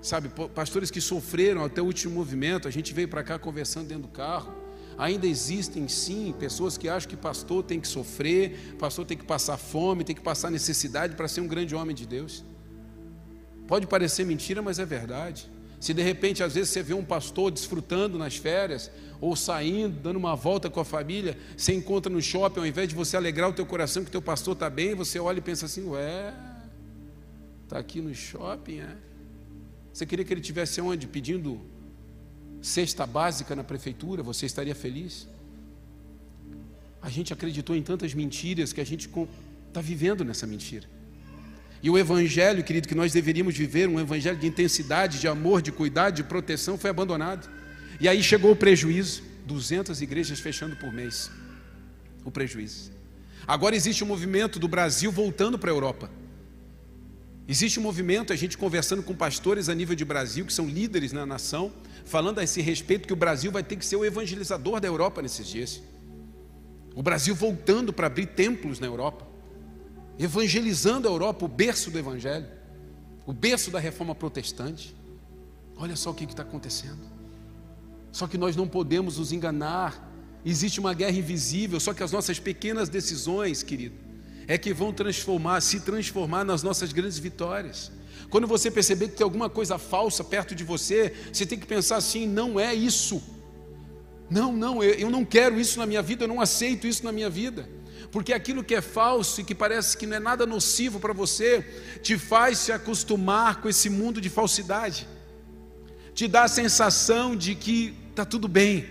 sabe, pastores que sofreram até o último movimento. A gente veio para cá conversando dentro do carro. Ainda existem sim pessoas que acham que pastor tem que sofrer, pastor tem que passar fome, tem que passar necessidade para ser um grande homem de Deus. Pode parecer mentira, mas é verdade. Se de repente, às vezes, você vê um pastor desfrutando nas férias, ou saindo, dando uma volta com a família, você encontra no shopping, ao invés de você alegrar o teu coração que teu pastor está bem, você olha e pensa assim, ué, está aqui no shopping, é? Você queria que ele tivesse onde? Pedindo cesta básica na prefeitura, você estaria feliz? A gente acreditou em tantas mentiras que a gente está vivendo nessa mentira. E o evangelho, querido, que nós deveríamos viver, um evangelho de intensidade, de amor, de cuidado, de proteção, foi abandonado. E aí chegou o prejuízo: 200 igrejas fechando por mês. O prejuízo. Agora existe um movimento do Brasil voltando para a Europa. Existe um movimento, a gente conversando com pastores a nível de Brasil, que são líderes na nação, falando a esse respeito que o Brasil vai ter que ser o evangelizador da Europa nesses dias. O Brasil voltando para abrir templos na Europa evangelizando a Europa, o berço do Evangelho, o berço da reforma protestante. Olha só o que está acontecendo. Só que nós não podemos nos enganar. Existe uma guerra invisível, só que as nossas pequenas decisões, querido, é que vão transformar, se transformar nas nossas grandes vitórias. Quando você perceber que tem alguma coisa falsa perto de você, você tem que pensar assim: não é isso. Não, não, eu, eu não quero isso na minha vida, eu não aceito isso na minha vida porque aquilo que é falso e que parece que não é nada nocivo para você, te faz se acostumar com esse mundo de falsidade, te dá a sensação de que está tudo bem.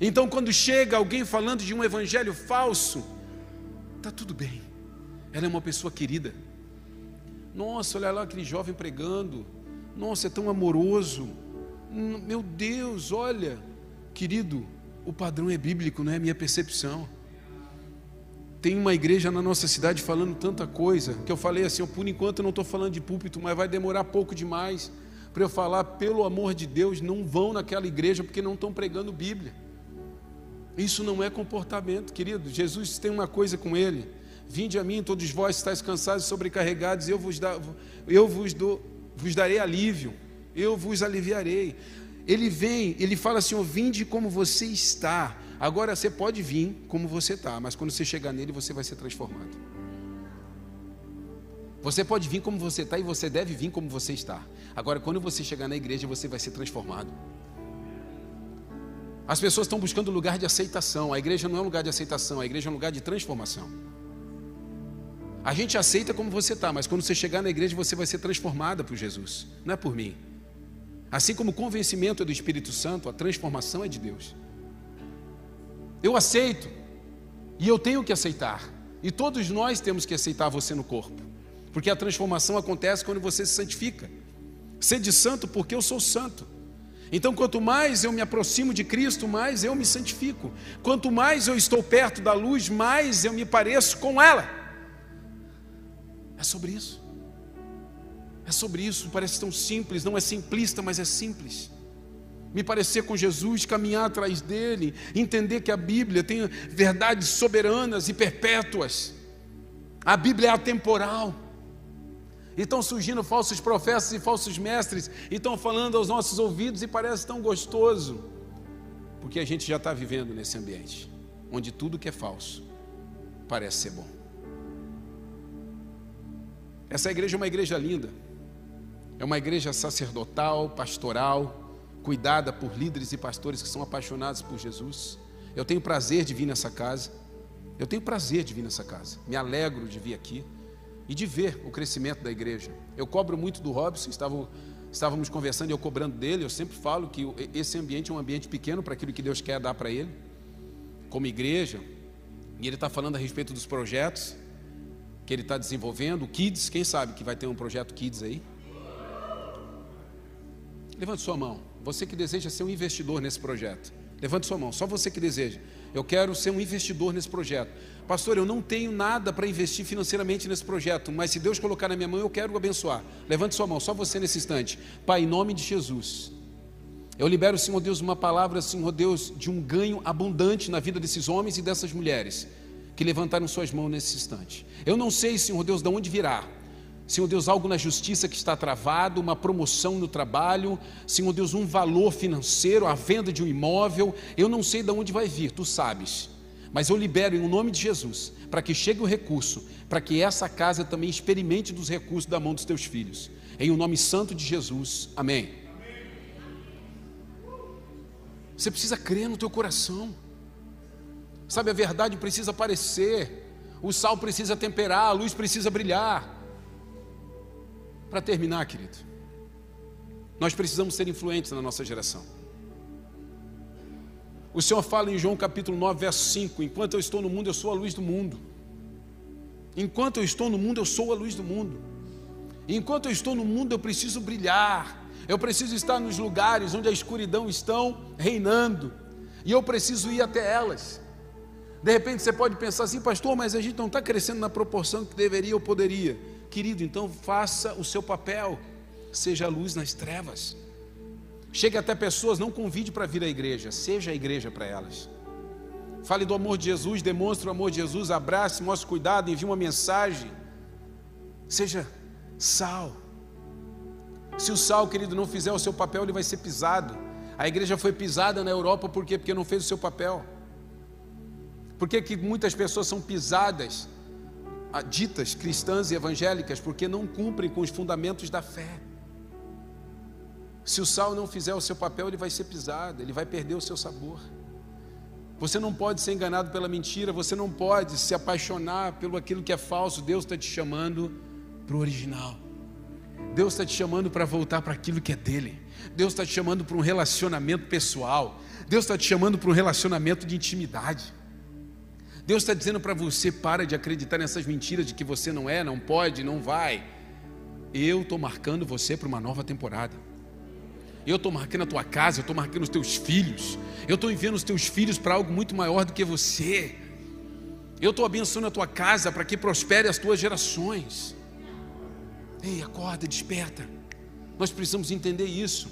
Então, quando chega alguém falando de um evangelho falso, está tudo bem, ela é uma pessoa querida. Nossa, olha lá aquele jovem pregando, nossa, é tão amoroso. Hum, meu Deus, olha, querido, o padrão é bíblico, não é minha percepção. Tem uma igreja na nossa cidade falando tanta coisa, que eu falei assim, por enquanto eu não estou falando de púlpito, mas vai demorar pouco demais para eu falar, pelo amor de Deus, não vão naquela igreja porque não estão pregando Bíblia. Isso não é comportamento, querido. Jesus tem uma coisa com ele. Vinde a mim, todos vós estáis cansados e sobrecarregados, eu vos, da, eu vos, dou, vos darei alívio, eu vos aliviarei. Ele vem, ele fala assim: vinde como você está. Agora você pode vir como você está, mas quando você chegar nele, você vai ser transformado. Você pode vir como você está e você deve vir como você está. Agora, quando você chegar na igreja, você vai ser transformado. As pessoas estão buscando lugar de aceitação. A igreja não é um lugar de aceitação, a igreja é um lugar de transformação. A gente aceita como você está, mas quando você chegar na igreja você vai ser transformada por Jesus, não é por mim. Assim como o convencimento é do Espírito Santo, a transformação é de Deus. Eu aceito, e eu tenho que aceitar, e todos nós temos que aceitar você no corpo, porque a transformação acontece quando você se santifica. Sede santo porque eu sou santo. Então, quanto mais eu me aproximo de Cristo, mais eu me santifico. Quanto mais eu estou perto da luz, mais eu me pareço com ela. É sobre isso. É sobre isso. Parece tão simples, não é simplista, mas é simples. Me parecer com Jesus, caminhar atrás dele, entender que a Bíblia tem verdades soberanas e perpétuas. A Bíblia é atemporal. E estão surgindo falsos profetas e falsos mestres, e estão falando aos nossos ouvidos, e parece tão gostoso, porque a gente já está vivendo nesse ambiente, onde tudo que é falso parece ser bom. Essa igreja é uma igreja linda, é uma igreja sacerdotal, pastoral, cuidada por líderes e pastores que são apaixonados por Jesus. Eu tenho prazer de vir nessa casa, eu tenho prazer de vir nessa casa, me alegro de vir aqui e de ver o crescimento da igreja. Eu cobro muito do Robson, estávamos conversando e eu cobrando dele. Eu sempre falo que esse ambiente é um ambiente pequeno para aquilo que Deus quer dar para ele, como igreja. E ele está falando a respeito dos projetos que ele está desenvolvendo, o Kids, quem sabe que vai ter um projeto Kids aí? Levante sua mão, você que deseja ser um investidor nesse projeto. Levante sua mão, só você que deseja. Eu quero ser um investidor nesse projeto. Pastor, eu não tenho nada para investir financeiramente nesse projeto, mas se Deus colocar na minha mão, eu quero abençoar. Levante sua mão, só você nesse instante. Pai, em nome de Jesus. Eu libero, Senhor Deus, uma palavra, Senhor Deus, de um ganho abundante na vida desses homens e dessas mulheres que levantaram suas mãos nesse instante. Eu não sei, Senhor Deus, de onde virá, Senhor Deus, algo na justiça que está travado, uma promoção no trabalho, Senhor Deus, um valor financeiro, a venda de um imóvel, eu não sei de onde vai vir, tu sabes. Mas eu libero em nome de Jesus, para que chegue o recurso, para que essa casa também experimente dos recursos da mão dos teus filhos. Em o nome santo de Jesus. Amém. Você precisa crer no teu coração. Sabe, a verdade precisa aparecer. O sal precisa temperar, a luz precisa brilhar. Para terminar, querido, nós precisamos ser influentes na nossa geração. O Senhor fala em João capítulo 9, verso 5: Enquanto eu estou no mundo, eu sou a luz do mundo. Enquanto eu estou no mundo, eu sou a luz do mundo. Enquanto eu estou no mundo, eu preciso brilhar. Eu preciso estar nos lugares onde a escuridão estão reinando. E eu preciso ir até elas. De repente você pode pensar assim, pastor, mas a gente não está crescendo na proporção que deveria ou poderia. Querido, então faça o seu papel, seja a luz nas trevas. Chegue até pessoas, não convide para vir à igreja, seja a igreja para elas. Fale do amor de Jesus, demonstre o amor de Jesus, abrace, mostre cuidado, envie uma mensagem. Seja sal. Se o sal, querido, não fizer o seu papel, ele vai ser pisado. A igreja foi pisada na Europa por quê? Porque não fez o seu papel. Por que, que muitas pessoas são pisadas? Ditas cristãs e evangélicas porque não cumprem com os fundamentos da fé. Se o sal não fizer o seu papel, ele vai ser pisado, ele vai perder o seu sabor. Você não pode ser enganado pela mentira, você não pode se apaixonar pelo aquilo que é falso. Deus está te chamando para o original. Deus está te chamando para voltar para aquilo que é dele. Deus está te chamando para um relacionamento pessoal. Deus está te chamando para um relacionamento de intimidade. Deus está dizendo para você: para de acreditar nessas mentiras de que você não é, não pode, não vai. Eu estou marcando você para uma nova temporada. Eu estou marcando a tua casa, eu estou marcando os teus filhos. Eu estou enviando os teus filhos para algo muito maior do que você. Eu estou abençoando a tua casa para que prospere as tuas gerações. Ei, acorda, desperta. Nós precisamos entender isso.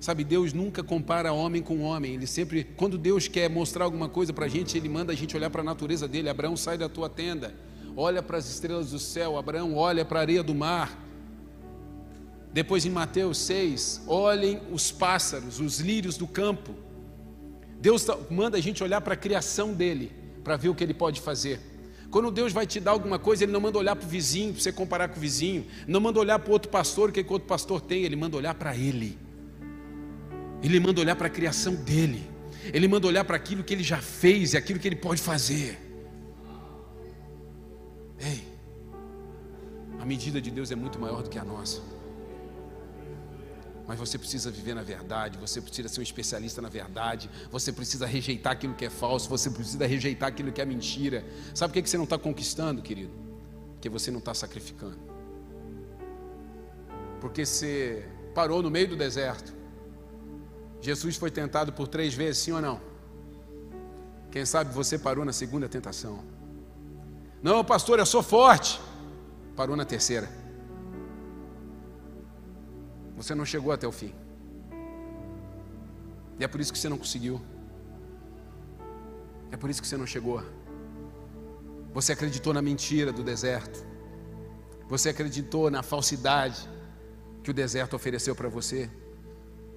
Sabe, Deus nunca compara homem com homem. Ele sempre, quando Deus quer mostrar alguma coisa para a gente, Ele manda a gente olhar para a natureza dele. Abraão, sai da tua tenda, olha para as estrelas do céu. Abraão, olha para a areia do mar. Depois em Mateus 6, olhem os pássaros, os lírios do campo. Deus tá, manda a gente olhar para a criação dele, para ver o que ele pode fazer. Quando Deus vai te dar alguma coisa, Ele não manda olhar para o vizinho, para você comparar com o vizinho. Não manda olhar para o outro pastor, o que, que o outro pastor tem. Ele manda olhar para Ele. Ele manda olhar para a criação dele. Ele manda olhar para aquilo que ele já fez e aquilo que ele pode fazer. Ei, a medida de Deus é muito maior do que a nossa. Mas você precisa viver na verdade, você precisa ser um especialista na verdade, você precisa rejeitar aquilo que é falso, você precisa rejeitar aquilo que é mentira. Sabe por que você não está conquistando, querido? Porque você não está sacrificando. Porque você parou no meio do deserto. Jesus foi tentado por três vezes, sim ou não? Quem sabe você parou na segunda tentação. Não, pastor, eu sou forte. Parou na terceira. Você não chegou até o fim. E é por isso que você não conseguiu. É por isso que você não chegou. Você acreditou na mentira do deserto. Você acreditou na falsidade que o deserto ofereceu para você.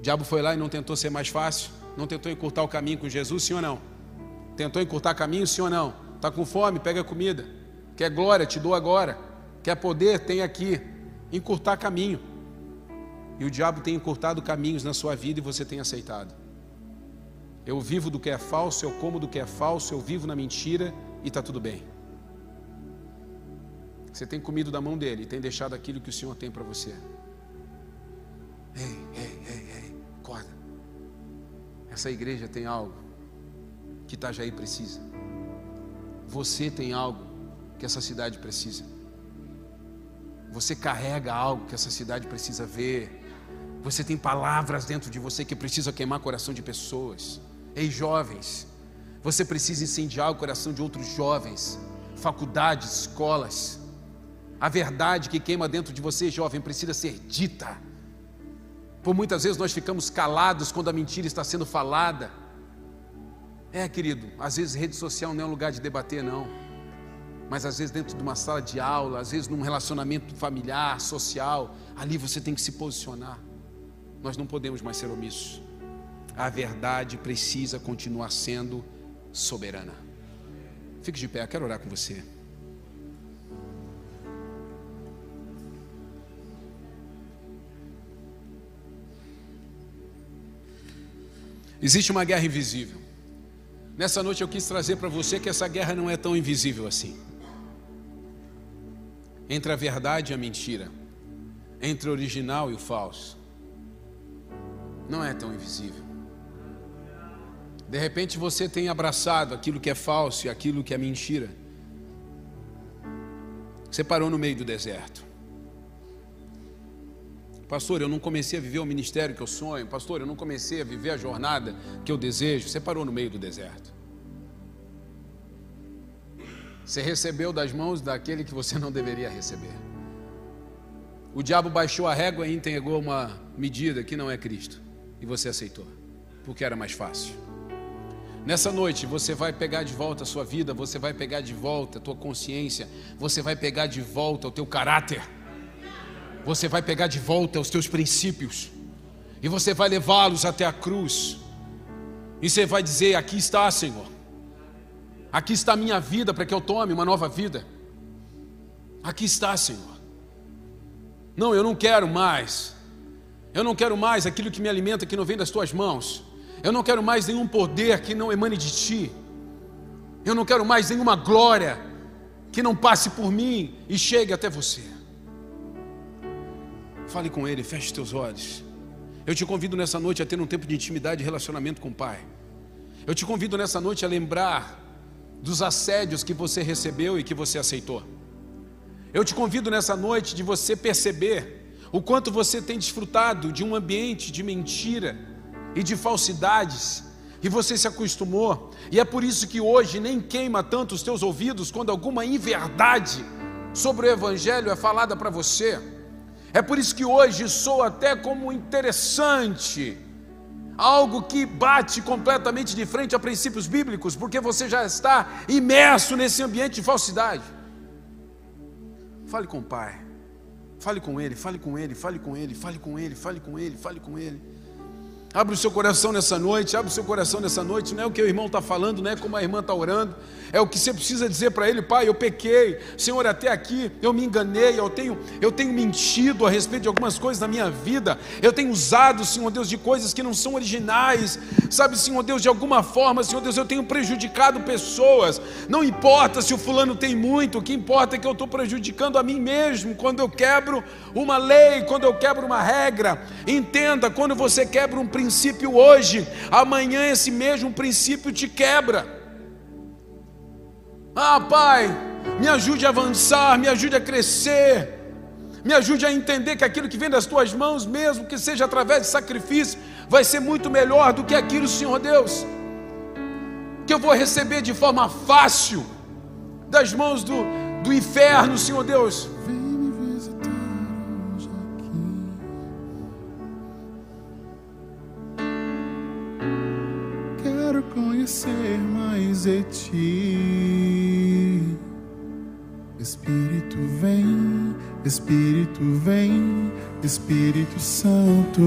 O diabo foi lá e não tentou ser mais fácil, não tentou encurtar o caminho com Jesus, sim ou não? Tentou encurtar caminho, sim ou não? Está com fome? Pega comida. Quer glória? Te dou agora. Quer poder? Tem aqui. Encurtar caminho. E o diabo tem encurtado caminhos na sua vida e você tem aceitado. Eu vivo do que é falso, eu como do que é falso, eu vivo na mentira e está tudo bem. Você tem comido da mão dele e tem deixado aquilo que o Senhor tem para você. Ei, ei, ei, ei, acorda. Essa igreja tem algo que Itajaí precisa. Você tem algo que essa cidade precisa. Você carrega algo que essa cidade precisa ver, você tem palavras dentro de você que precisa queimar o coração de pessoas. Ei, jovens, você precisa incendiar o coração de outros jovens, faculdades, escolas. A verdade que queima dentro de você, jovem, precisa ser dita. Por muitas vezes nós ficamos calados quando a mentira está sendo falada. É, querido, às vezes rede social não é um lugar de debater, não. Mas às vezes dentro de uma sala de aula, às vezes num relacionamento familiar, social, ali você tem que se posicionar. Nós não podemos mais ser omissos. A verdade precisa continuar sendo soberana. Fique de pé, quero orar com você. Existe uma guerra invisível. Nessa noite eu quis trazer para você que essa guerra não é tão invisível assim. Entre a verdade e a mentira, entre o original e o falso não é tão invisível. De repente você tem abraçado aquilo que é falso e aquilo que é mentira. Você parou no meio do deserto. Pastor, eu não comecei a viver o ministério que eu sonho. Pastor, eu não comecei a viver a jornada que eu desejo. Você parou no meio do deserto. Você recebeu das mãos daquele que você não deveria receber. O diabo baixou a régua e entregou uma medida que não é Cristo e você aceitou, porque era mais fácil. Nessa noite você vai pegar de volta a sua vida, você vai pegar de volta a tua consciência, você vai pegar de volta o teu caráter, você vai pegar de volta os teus princípios, e você vai levá-los até a cruz, e você vai dizer: Aqui está, Senhor, aqui está a minha vida para que eu tome uma nova vida, aqui está, Senhor. Não, eu não quero mais eu não quero mais aquilo que me alimenta que não vem das tuas mãos. Eu não quero mais nenhum poder que não emane de ti. Eu não quero mais nenhuma glória que não passe por mim e chegue até você. Fale com Ele, feche teus olhos. Eu te convido nessa noite a ter um tempo de intimidade e relacionamento com o Pai. Eu te convido nessa noite a lembrar dos assédios que você recebeu e que você aceitou. Eu te convido nessa noite de você perceber o quanto você tem desfrutado de um ambiente de mentira e de falsidades, e você se acostumou, e é por isso que hoje nem queima tanto os teus ouvidos quando alguma inverdade sobre o Evangelho é falada para você. É por isso que hoje sou até como interessante, algo que bate completamente de frente a princípios bíblicos, porque você já está imerso nesse ambiente de falsidade. Fale com o Pai. Fale com ele, fale com ele, fale com ele, fale com ele, fale com ele, fale com ele. Abre o seu coração nessa noite, abre o seu coração nessa noite. Não é o que o irmão está falando, não é como a irmã está orando. É o que você precisa dizer para ele, pai, eu pequei, Senhor, até aqui eu me enganei, eu tenho, eu tenho mentido a respeito de algumas coisas na minha vida, eu tenho usado, Senhor Deus, de coisas que não são originais, sabe, Senhor Deus, de alguma forma, Senhor Deus, eu tenho prejudicado pessoas. Não importa se o fulano tem muito, o que importa é que eu estou prejudicando a mim mesmo quando eu quebro uma lei, quando eu quebro uma regra. Entenda, quando você quebra um princípio hoje, amanhã esse mesmo princípio te quebra. Ah, Pai, me ajude a avançar, me ajude a crescer, me ajude a entender que aquilo que vem das tuas mãos, mesmo que seja através de sacrifício, vai ser muito melhor do que aquilo, Senhor Deus, que eu vou receber de forma fácil das mãos do, do inferno, Senhor Deus. De ti. Espírito vem, Espírito vem, Espírito Santo.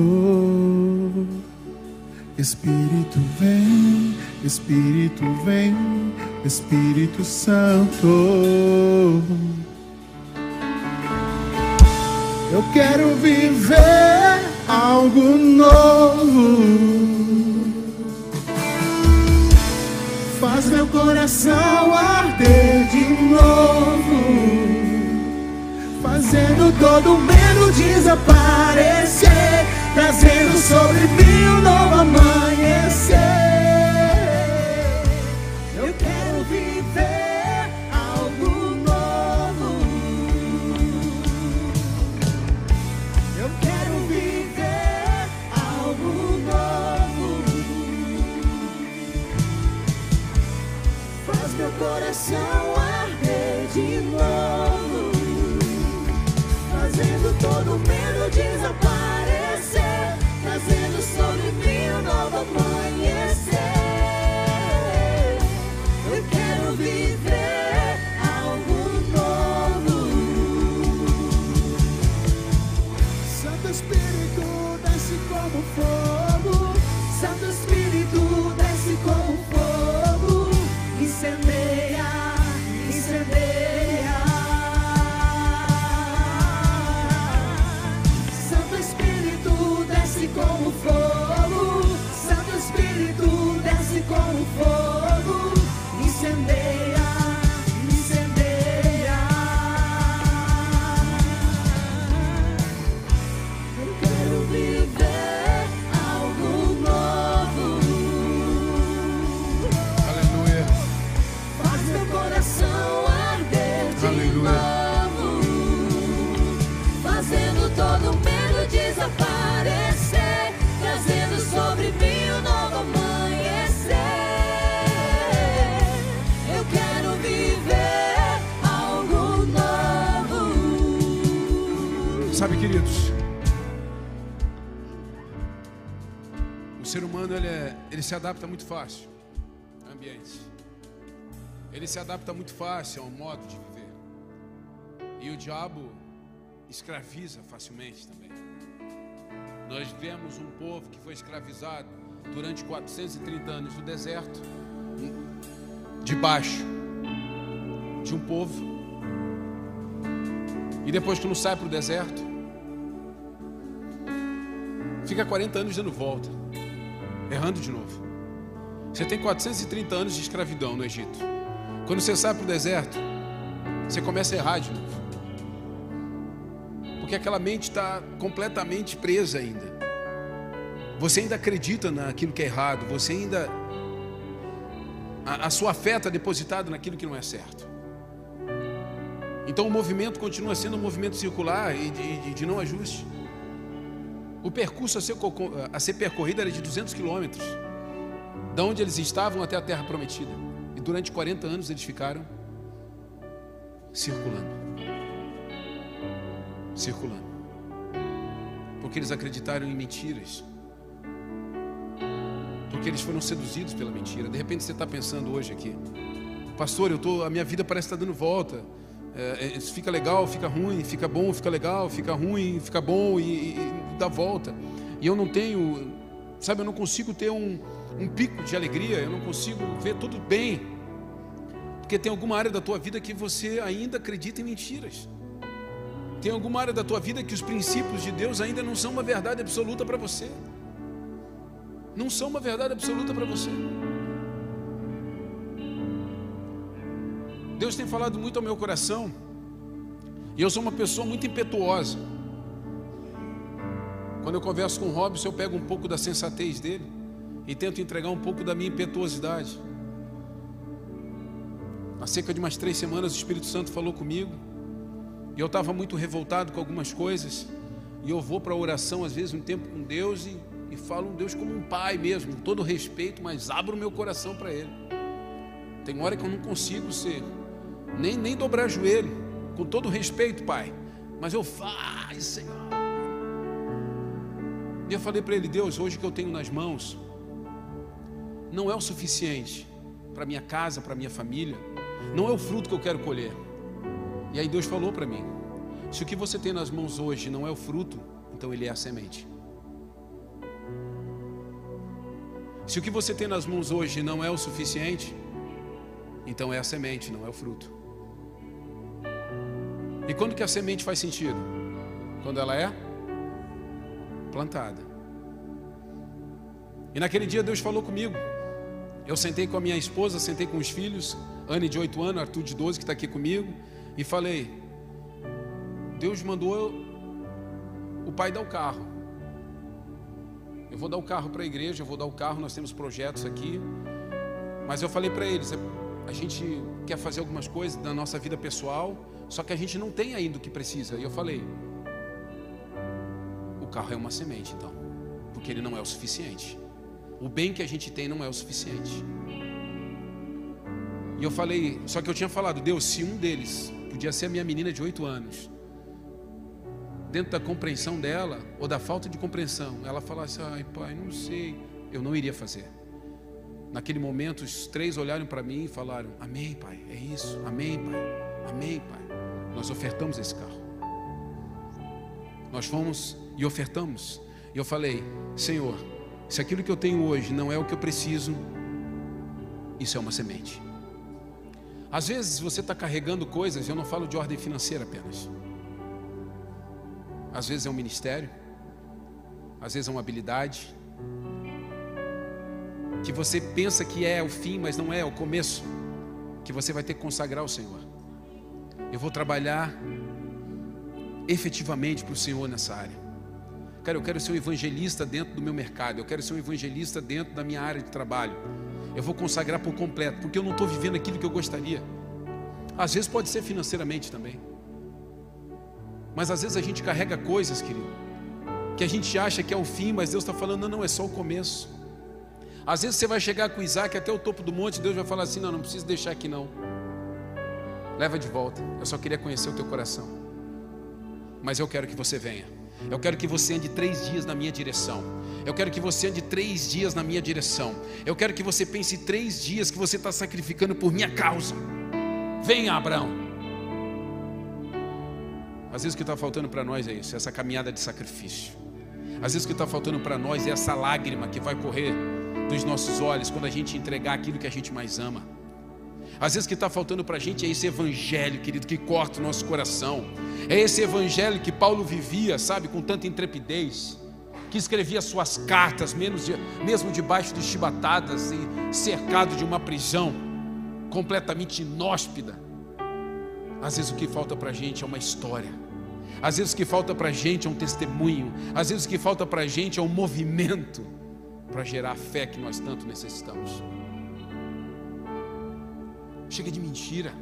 Espírito vem, Espírito vem, Espírito Santo. Eu quero viver algo novo. Faz meu coração arder de novo, fazendo todo medo desaparecer, trazendo sobre mim um novo amanhecer. Coração se adapta muito fácil a ambientes. Ele se adapta muito fácil ao modo de viver. E o diabo escraviza facilmente também. Nós vemos um povo que foi escravizado durante 430 anos no deserto, debaixo de um povo e depois que não sai para o deserto, fica 40 anos dando volta, errando de novo. Você tem 430 anos de escravidão no Egito. Quando você sai para o deserto, você começa a errar de novo. Porque aquela mente está completamente presa ainda. Você ainda acredita naquilo que é errado, você ainda. A, a sua fé está depositada naquilo que não é certo. Então o movimento continua sendo um movimento circular e de, de- de não ajuste. O percurso a ser, a ser percorrido era de 200 quilômetros, da onde eles estavam até a terra prometida. E durante 40 anos eles ficaram circulando. Circulando. Porque eles acreditaram em mentiras. Porque eles foram seduzidos pela mentira. De repente você está pensando hoje aqui, pastor, eu tô, a minha vida parece estar dando volta. É, é, fica legal, fica ruim, fica bom, fica legal, fica ruim, fica bom e, e- e dá volta. E eu não tenho Sabe, eu não consigo ter um, um pico de alegria, eu não consigo ver tudo bem. Porque tem alguma área da tua vida que você ainda acredita em mentiras. Tem alguma área da tua vida que os princípios de Deus ainda não são uma verdade absoluta para você. Não são uma verdade absoluta para você. Deus tem falado muito ao meu coração. E eu sou uma pessoa muito impetuosa. Quando eu converso com o Robson, eu pego um pouco da sensatez dele e tento entregar um pouco da minha impetuosidade. Há cerca de umas três semanas, o Espírito Santo falou comigo e eu estava muito revoltado com algumas coisas. E eu vou para a oração, às vezes, um tempo com Deus e, e falo um Deus como um pai mesmo, com todo respeito, mas abro o meu coração para Ele. Tem hora que eu não consigo ser nem, nem dobrar joelho, com todo respeito, Pai. Mas eu faço, Senhor. E eu falei para ele, Deus, hoje que eu tenho nas mãos, não é o suficiente para minha casa, para minha família, não é o fruto que eu quero colher. E aí Deus falou para mim: se o que você tem nas mãos hoje não é o fruto, então ele é a semente. Se o que você tem nas mãos hoje não é o suficiente, então é a semente, não é o fruto. E quando que a semente faz sentido? Quando ela é plantada. E naquele dia Deus falou comigo. Eu sentei com a minha esposa, sentei com os filhos, Anne de 8 anos, Arthur de 12, que está aqui comigo, e falei: Deus mandou o pai dar o carro. Eu vou dar o carro para a igreja, eu vou dar o carro, nós temos projetos aqui. Mas eu falei para eles: a gente quer fazer algumas coisas da nossa vida pessoal, só que a gente não tem ainda o que precisa. E eu falei: o carro é uma semente, então, porque ele não é o suficiente. O bem que a gente tem não é o suficiente. E eu falei, só que eu tinha falado, Deus, se um deles podia ser a minha menina de oito anos, dentro da compreensão dela, ou da falta de compreensão, ela falasse, ai pai, não sei, eu não iria fazer. Naquele momento, os três olharam para mim e falaram: Amém, pai, é isso, amém, pai, amém, pai. Nós ofertamos esse carro. Nós fomos e ofertamos. E eu falei: Senhor, se aquilo que eu tenho hoje não é o que eu preciso, isso é uma semente. Às vezes você está carregando coisas, eu não falo de ordem financeira apenas. Às vezes é um ministério, às vezes é uma habilidade, que você pensa que é o fim, mas não é, é o começo, que você vai ter que consagrar ao Senhor. Eu vou trabalhar efetivamente para o Senhor nessa área. Cara, eu quero ser um evangelista dentro do meu mercado, eu quero ser um evangelista dentro da minha área de trabalho. Eu vou consagrar por completo, porque eu não estou vivendo aquilo que eu gostaria. Às vezes pode ser financeiramente também. Mas às vezes a gente carrega coisas, querido, que a gente acha que é o fim, mas Deus está falando, não, não, é só o começo. Às vezes você vai chegar com Isaac até o topo do monte, Deus vai falar assim: não, não precisa deixar aqui não. Leva de volta. Eu só queria conhecer o teu coração. Mas eu quero que você venha. Eu quero que você ande três dias na minha direção. Eu quero que você ande três dias na minha direção. Eu quero que você pense três dias que você está sacrificando por minha causa. Venha, Abraão. Às vezes o que está faltando para nós é isso, essa caminhada de sacrifício. Às vezes o que está faltando para nós é essa lágrima que vai correr dos nossos olhos quando a gente entregar aquilo que a gente mais ama. Às vezes o que está faltando para a gente é esse evangelho, querido, que corta o nosso coração. É esse evangelho que Paulo vivia, sabe, com tanta intrepidez, que escrevia suas cartas, mesmo debaixo de chibatadas e cercado de uma prisão completamente inóspida. Às vezes o que falta para a gente é uma história. Às vezes o que falta para a gente é um testemunho. Às vezes o que falta para a gente é um movimento para gerar a fé que nós tanto necessitamos. Chega de mentira.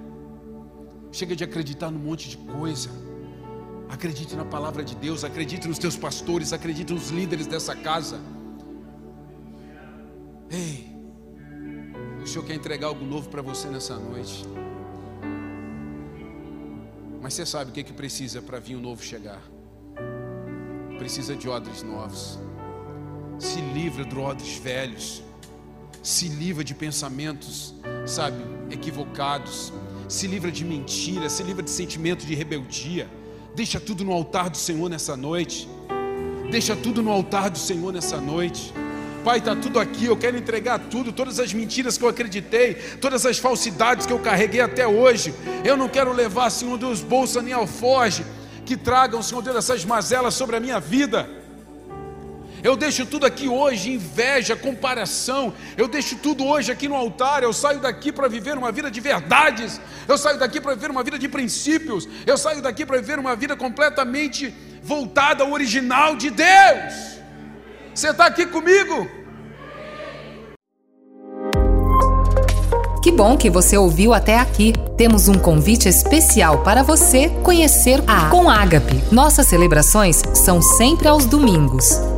Chega de acreditar num monte de coisa. Acredite na palavra de Deus, acredite nos teus pastores, acredite nos líderes dessa casa. Ei, o Senhor quer entregar algo novo para você nessa noite. Mas você sabe o que, que precisa para vir o novo chegar? Precisa de odres novos. Se livra de odres velhos. Se livra de pensamentos, sabe, equivocados. Se livra de mentira, se livra de sentimento de rebeldia. Deixa tudo no altar do Senhor nessa noite. Deixa tudo no altar do Senhor nessa noite. Pai, está tudo aqui, eu quero entregar tudo, todas as mentiras que eu acreditei, todas as falsidades que eu carreguei até hoje. Eu não quero levar, Senhor Deus, bolsa nem alforge, que tragam, Senhor Deus, essas mazelas sobre a minha vida. Eu deixo tudo aqui hoje, inveja, comparação. Eu deixo tudo hoje aqui no altar. Eu saio daqui para viver uma vida de verdades. Eu saio daqui para viver uma vida de princípios. Eu saio daqui para viver uma vida completamente voltada ao original de Deus. Você está aqui comigo? Que bom que você ouviu até aqui. Temos um convite especial para você conhecer a Com Ágape. Nossas celebrações são sempre aos domingos,